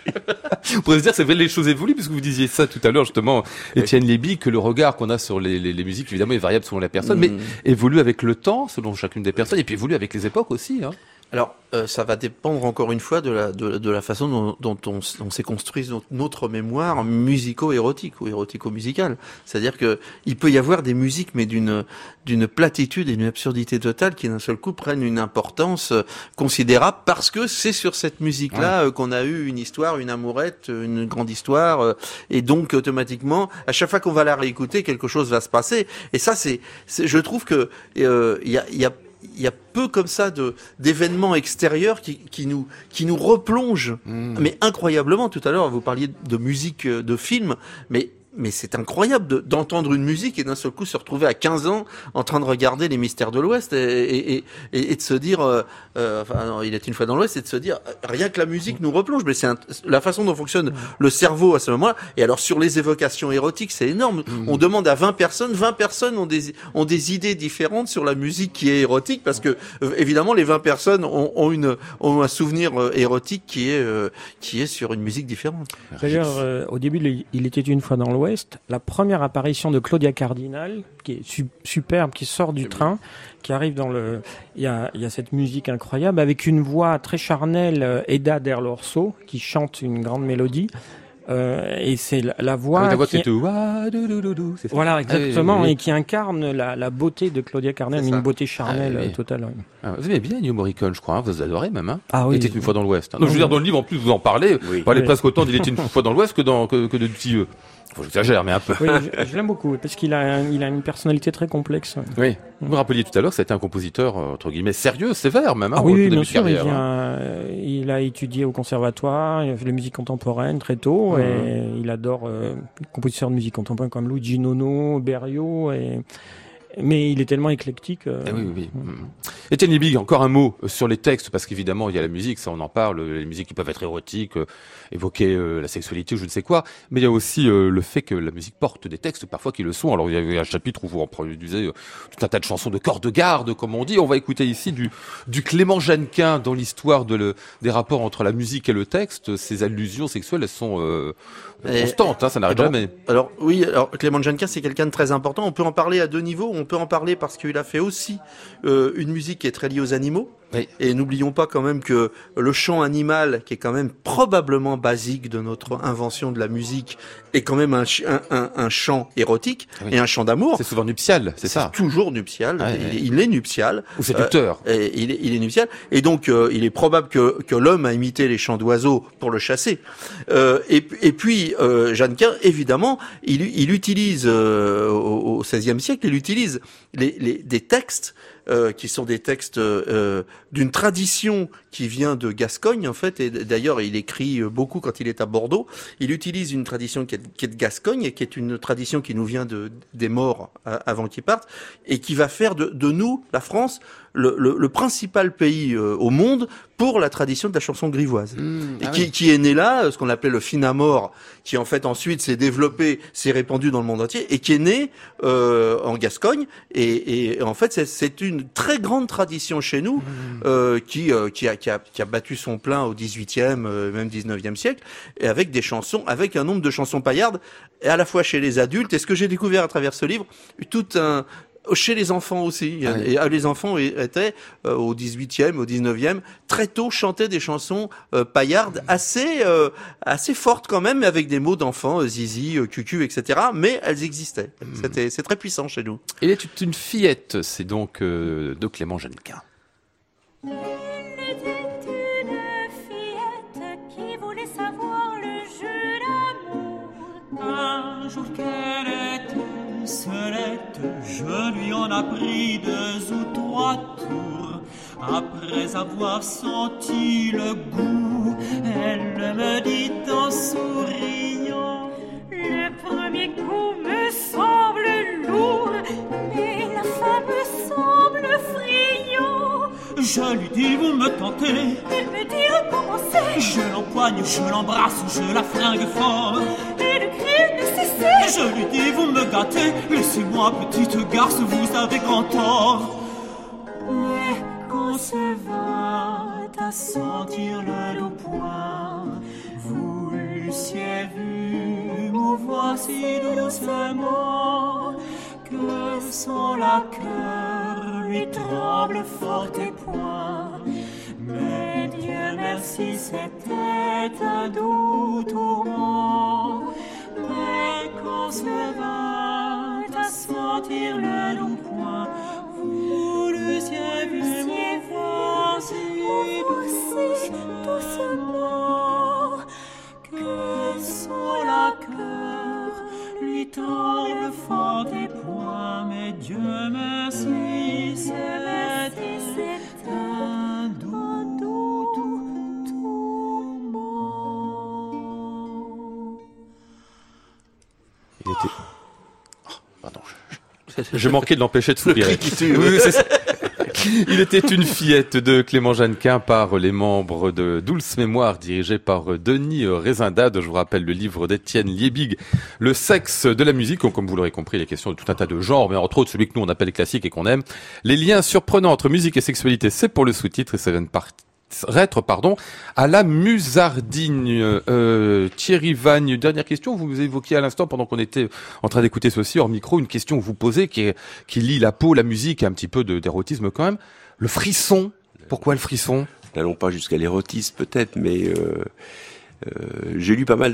<laughs> On pourrait se dire, c'est vrai, les choses évoluent, puisque vous disiez ça tout à l'heure, justement, Étienne Léby, que le regard qu'on a sur les, les, les musiques, évidemment, est variable selon la personne, mais évolue avec le temps, selon chacune des personnes, et puis évolue avec les époques aussi, hein.
Alors, euh, ça va dépendre encore une fois de la, de, de la façon dont, dont on, s'est construit notre, notre mémoire musico-érotique ou érotico-musicale. C'est-à-dire que il peut y avoir des musiques, mais d'une d'une platitude et d'une absurdité totale qui d'un seul coup prennent une importance euh, considérable parce que c'est sur cette musique-là euh, qu'on a eu une histoire, une amourette, une grande histoire, euh, et donc automatiquement, à chaque fois qu'on va la réécouter, quelque chose va se passer. Et ça, c'est, je trouve que euh, il y a, il y a il y a peu comme ça de d'événements extérieurs qui, qui nous qui nous replongent. Mais incroyablement tout à l'heure vous parliez de musique euh, de film mais mais c'est incroyable de- d'entendre une musique et d'un seul coup se retrouver à 15 ans en train de regarder les mystères de l'Ouest et, et, et, et- de se dire, euh, euh, enfin, non, il est une fois dans l'Ouest, et de se dire, rien que la musique nous replonge, mais c'est un- la façon dont fonctionne le cerveau à ce moment-là. Et alors sur les évocations érotiques, c'est énorme. On demande à 20 personnes, 20 personnes ont des, ont des idées différentes sur la musique qui est érotique, parce que euh, évidemment les 20 personnes ont, ont une, ont un souvenir euh, érotique qui est, euh, qui est sur une musique différente.
D'ailleurs, euh, au début, il était une fois dans l'Ouest. La première apparition de Claudia Cardinal, qui est su- superbe, qui sort du train, qui arrive dans le, il y a, il y a cette musique incroyable avec une voix très charnelle, euh, Eda Derlorso, qui chante une grande mélodie. Euh, et c'est la, la voix,
la voix
qui
ça
voilà
Ah,
exactement
oui, oui, oui.
et qui incarne la, la beauté de Claudia
ça.
une beauté charnelle
Ah, oui, oui.
euh, totale. oui.
Ah, vous aimez bien Ennio Morricone, je crois, hein, vous adorez même, hein
Ah
Il était une fois dans l'Ouest. hein. Je veux dire, dans le livre, en plus, vous en parlez,
Oui.
vous parlez
Oui.
presque autant d'Il était une fois dans l'Ouest que, dans, que, que de Dutillieux. J'exagère, mais un peu.
Oui, je, je l'aime beaucoup parce qu'il a, il a une personnalité très complexe.
Oui. Vous me rappeliez tout à l'heure que c'était un compositeur, euh, entre guillemets, sérieux, sévère même, hein,
Ah oui, oui, bien sûr. Il,
carrière,
vient,
hein.
euh, il a étudié au conservatoire, il a fait de la musique contemporaine très tôt, et il adore euh, les compositeurs de musique contemporaine comme Luigi Nono, Berio, et mais il est tellement éclectique. euh,
Eh oui, oui, oui. Mm. Étienne Libig, encore un mot sur les textes, parce qu'évidemment, il y a la musique, ça on en parle, les musiques qui peuvent être érotiques, évoquer euh, la sexualité, je ne sais quoi, mais il y a aussi euh, le fait que la musique porte des textes parfois qui le sont. Alors il y avait un chapitre où vous reproduisez euh, tout un tas de chansons de corps de garde, comme on dit. On va écouter ici du, du Clément Jeannequin dans l'histoire de le, des rapports entre la musique et le texte. Ces allusions sexuelles, elles sont euh, constantes, hein, ça n'arrête
Alors,
jamais.
Alors oui, alors Clément Jeannequin c'est quelqu'un de très important. On peut en parler à deux niveaux. On peut en parler parce qu'il a fait aussi euh, une musique qui est très liée aux animaux.
Oui.
Et n'oublions pas quand même que le chant animal, qui est quand même probablement basique de notre invention de la musique, est quand même un, ch- un, un- un chant érotique
Oui.
et un chant d'amour.
C'est souvent nuptial, c'est ça.
Toujours nuptial. Il, est nuptial.
Ou séducteur.
Et il, est, il est nuptial. Et donc, euh, il est probable que, que l'homme a imité les chants d'oiseaux pour le chasser. Euh, et, et puis, euh, Jeannequin, évidemment, il, il utilise, euh, au au XVIe siècle, il utilise les, les, des textes euh, qui sont des textes euh, d'une tradition qui vient de Gascogne, en fait. Et d'ailleurs, il écrit beaucoup quand il est à Bordeaux. Il utilise une tradition qui est, de Gascogne et qui est une tradition qui nous vient de, des morts euh, avant qu'ils partent et qui va faire de, de nous, la France, le, le, le principal pays euh, au monde pour la tradition de la chanson grivoise.
Mmh,
Et
ah
qui,
oui.
qui est né là, ce qu'on appelait le finamore, qui en fait ensuite s'est développé, s'est répandu dans le monde entier, et qui est né euh, en Gascogne. Et, et en fait, c'est- c'est une très grande tradition chez nous,
Mmh.
euh, qui, euh, qui, a, qui, a, qui a battu son plein au 18e, euh, même 19e siècle, et avec des chansons, avec un nombre de chansons paillardes, et à la fois chez les adultes. Et ce que j'ai découvert à travers ce livre, tout un chez les enfants aussi.
Ah oui.
Et euh, les enfants étaient euh, au 18e, au 19e, très tôt chantaient des chansons euh, paillardes assez euh, assez fortes quand même, mais avec des mots d'enfants, euh, zizi, euh, cucu, etc. Mais elles existaient.
Hmm.
C'était c'est très puissant chez nous.
Il est une fillette, c'est donc euh, de Clément Jeannequin.
Il était une fillette qui voulait savoir le jeu d'amour.
Un jour qu'elle je lui en appris deux ou trois tours. Après avoir senti le goût, elle me dit en souriant.
Le premier coup me semble lourd, mais la fin me semble friand.
Je lui dis, vous me tentez.
Elle me dit recommencer,
Je l'empoigne, je l'embrasse, je la fringue fort. Je lui dis, vous me gâtez, laissez-moi, petite garce, vous avez grand tort. Mais qu'on se vint à sentir le doux point, vous l'eussiez vu mouvoir si doucement que son la cœur lui tremble fort et point. Mais Dieu merci, c'était un doux tourment. Mais qu'on se vint à sentir le long point, vous l'eussiez vu mouvoir si doucement. que son la cœur lui tremble fort et point. Mais Dieu merci, c'était un
Il était... Oh, pardon, je, manquais de l'empêcher de soupirer.
cri qui tue.
Oui, c'est ça. Il était une fillette de Clément Jeannequin par les membres de Douce Mémoire dirigé par Denis Rézindade. Je vous rappelle le livre d'Étienne Liebig, Le sexe de la musique. Donc, Comme vous l'aurez compris, les questions de tout un tas de genres, mais entre autres celui que nous on appelle classique et qu'on aime. Les liens surprenants entre musique et sexualité, c'est pour le sous-titre et ça vient de partir Pardon, à la musardine. Euh, Thierry Vagne, dernière question, vous évoquiez à l'instant, pendant qu'on était en train d'écouter ceci hors micro, une question que vous posez qui, lie la peau, la musique, et un petit peu d'érotisme quand même. Le frisson, pourquoi le frisson?
N'allons pas jusqu'à l'érotisme peut-être, mais euh, euh, j'ai lu pas mal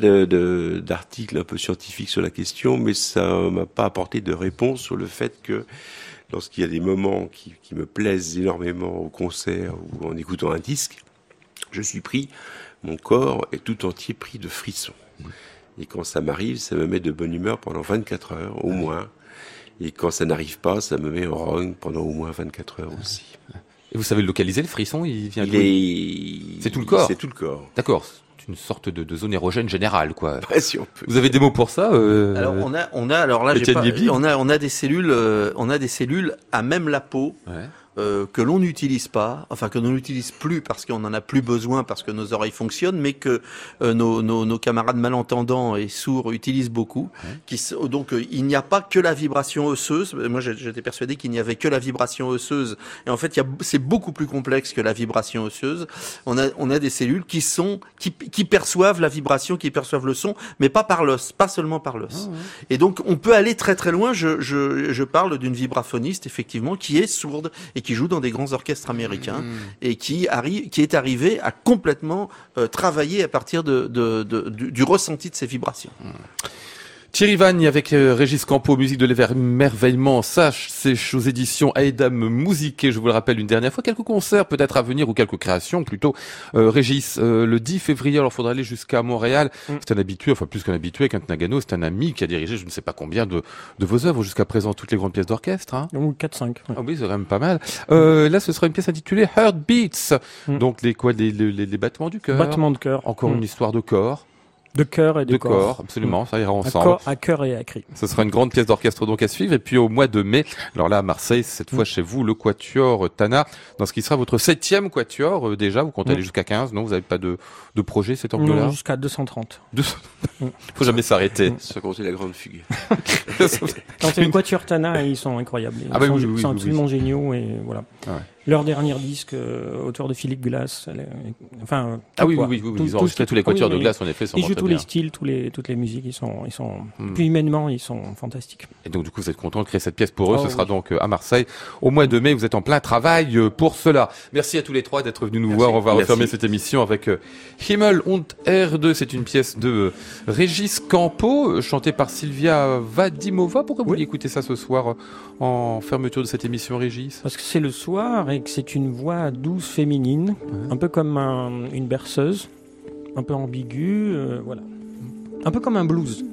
d'articles un peu scientifiques sur la question, mais ça m'a pas apporté de réponse sur le fait que lorsqu'il y a des moments qui, qui me plaisent énormément au concert ou en écoutant un disque, je suis pris, mon corps est tout entier pris de frissons. Et quand ça m'arrive, ça me met de bonne humeur pendant 24 heures au moins. Et quand ça n'arrive pas, ça me met en rogne pendant au moins 24 heures aussi.
Et vous savez localiser, le frisson Il vient
Il est...
C'est tout le corps
C'est tout le corps.
D'accord, une sorte de, de zone érogène générale, quoi. <laughs>
Ouais, si on peut.
Vous avez des mots pour ça euh,
Alors on a, on a, alors là, pas, on a, on a des cellules, euh, on a des cellules à même la peau
ouais.
Euh, que l'on n'utilise pas, enfin que l'on n'utilise plus parce qu'on n'en a plus besoin parce que nos oreilles fonctionnent, mais que euh, nos, nos, nos camarades malentendants et sourds utilisent beaucoup. Qui, donc euh, il n'y a pas que la vibration osseuse. Moi j'étais persuadé qu'il n'y avait que la vibration osseuse, et en fait c'est beaucoup plus complexe que la vibration osseuse. On a, on a des cellules qui sont, qui, qui perçoivent la vibration, qui perçoivent le son, mais pas par l'os, pas seulement par l'os. Et donc on peut aller très très loin. Je, je, je parle d'une vibraphoniste effectivement qui est sourde et qui qui joue dans des grands orchestres américains et qui arrive, qui est arrivé à complètement euh, travailler à partir de, de- de- du, du ressenti de ces vibrations.
Thierry Vagne avec euh, Régis Campo, musique de l'émerveillement, sache, c'est aux éditions Aedam Musique, je vous le rappelle une dernière fois, quelques concerts peut-être à venir ou quelques créations plutôt. Euh, Régis, euh, le 10 février, alors faudra aller jusqu'à Montréal. C'est un habitué, enfin plus qu'un habitué, avec un Nagano, c'est un ami qui a dirigé je ne sais pas combien de, de vos œuvres jusqu'à présent, toutes les grandes pièces d'orchestre. Hein.
Ou 4-5.
Ah oui, c'est quand même pas mal. Là, ce sera une pièce intitulée Heartbeats, donc les quoi, les, les, les- les battements du cœur.
Battements de cœur.
Encore
Mm.
une histoire de corps.
De cœur et de,
De corps, absolument, ça ira
À
ensemble.
corps- À cœur et à cri.
Ce sera une grande pièce d'orchestre donc à suivre. Et puis au mois de mai, alors là à Marseille, cette fois chez vous, le Quatuor euh, Tana, dans ce qui sera votre septième Quatuor euh, déjà. Vous comptez
Mm.
aller jusqu'à 15, non Vous n'avez pas de, de projet cet
Non,
angle-là
jusqu'à 230.
Deux- <laughs> Faut jamais s'arrêter.
Sans compter la grande fugue. <laughs>
Quand c'est le Quatuor Tana, ils sont incroyables. Ils
Ah bah
sont,
oui, oui,
ils sont
oui,
absolument géniaux et voilà.
Ah ouais.
Leur dernier disque, euh, autour de Philippe Glass, enfin.
Ah oui,
quoi.
oui, oui, oui,
Tout-
ils ont enregistré tous les
oui,
quatuors de
oui.
Glass, en effet,
Ils jouent tous les styles, tous les, toutes les musiques, ils sont, ils sont,
Hmm.
puis humainement, ils sont fantastiques.
Et donc du coup, vous êtes content de créer cette pièce pour eux.
Oh,
Ce sera
oui.
donc euh, à Marseille au mois de mai. Vous êtes en plein travail euh, pour cela. Merci à tous les trois d'être venus nous voir. On va
Merci.
refermer cette émission avec Himmel und Erde. C'est une pièce de Régis Campo, chantée par Sylvia Vadimova. Pourquoi vous vouliez écouter ça ce soir en fermeture de cette émission, Régis?
Parce que c'est le soir et que c'est une voix douce féminine, un peu comme un- une berceuse, un peu ambiguë, euh, voilà. Un peu comme un blues.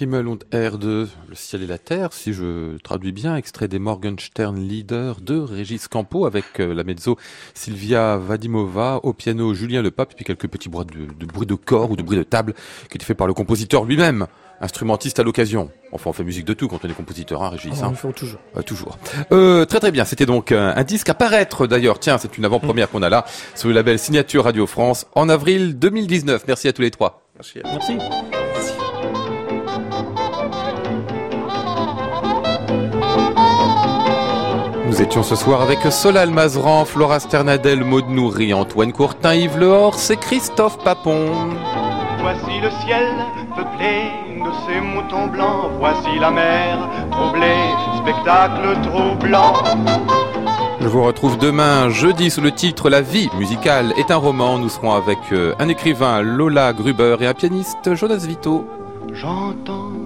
Himmel und Erde, le ciel et la terre, si je traduis bien, extrait des Morgenstern Leader de Régis Campo avec euh, la mezzo Sylvia Vadimova, au piano Julien Lepape, et puis quelques petits bruits de, de bruits de corps ou de bruits de table qui étaient faits par le compositeur lui-même. instrumentiste à l'occasion. Enfin, on fait musique de tout quand on est compositeur, hein, Régis.
Ah,
hein.
on le fait toujours.
Euh, toujours. Euh, très très bien. C'était donc un, un disque à paraître d'ailleurs. Tiens, c'est une avant-première qu'on a là sur le label Signature Radio France en avril 2019. Merci à tous les trois.
Merci.
Merci.
Nous étions ce soir avec Solal Mazran, Flora Sternadel, Maud Nourri, Antoine Courtin, Yves Lehors et Christophe Papon.
Voici le ciel peuplé de ces moutons blancs. Voici la mer troublée, spectacle troublant.
Je vous retrouve demain, jeudi, sous le titre La vie musicale est un roman. Nous serons avec euh, un écrivain, Lola Gruber, et un pianiste, Jonas Vito.
J'entends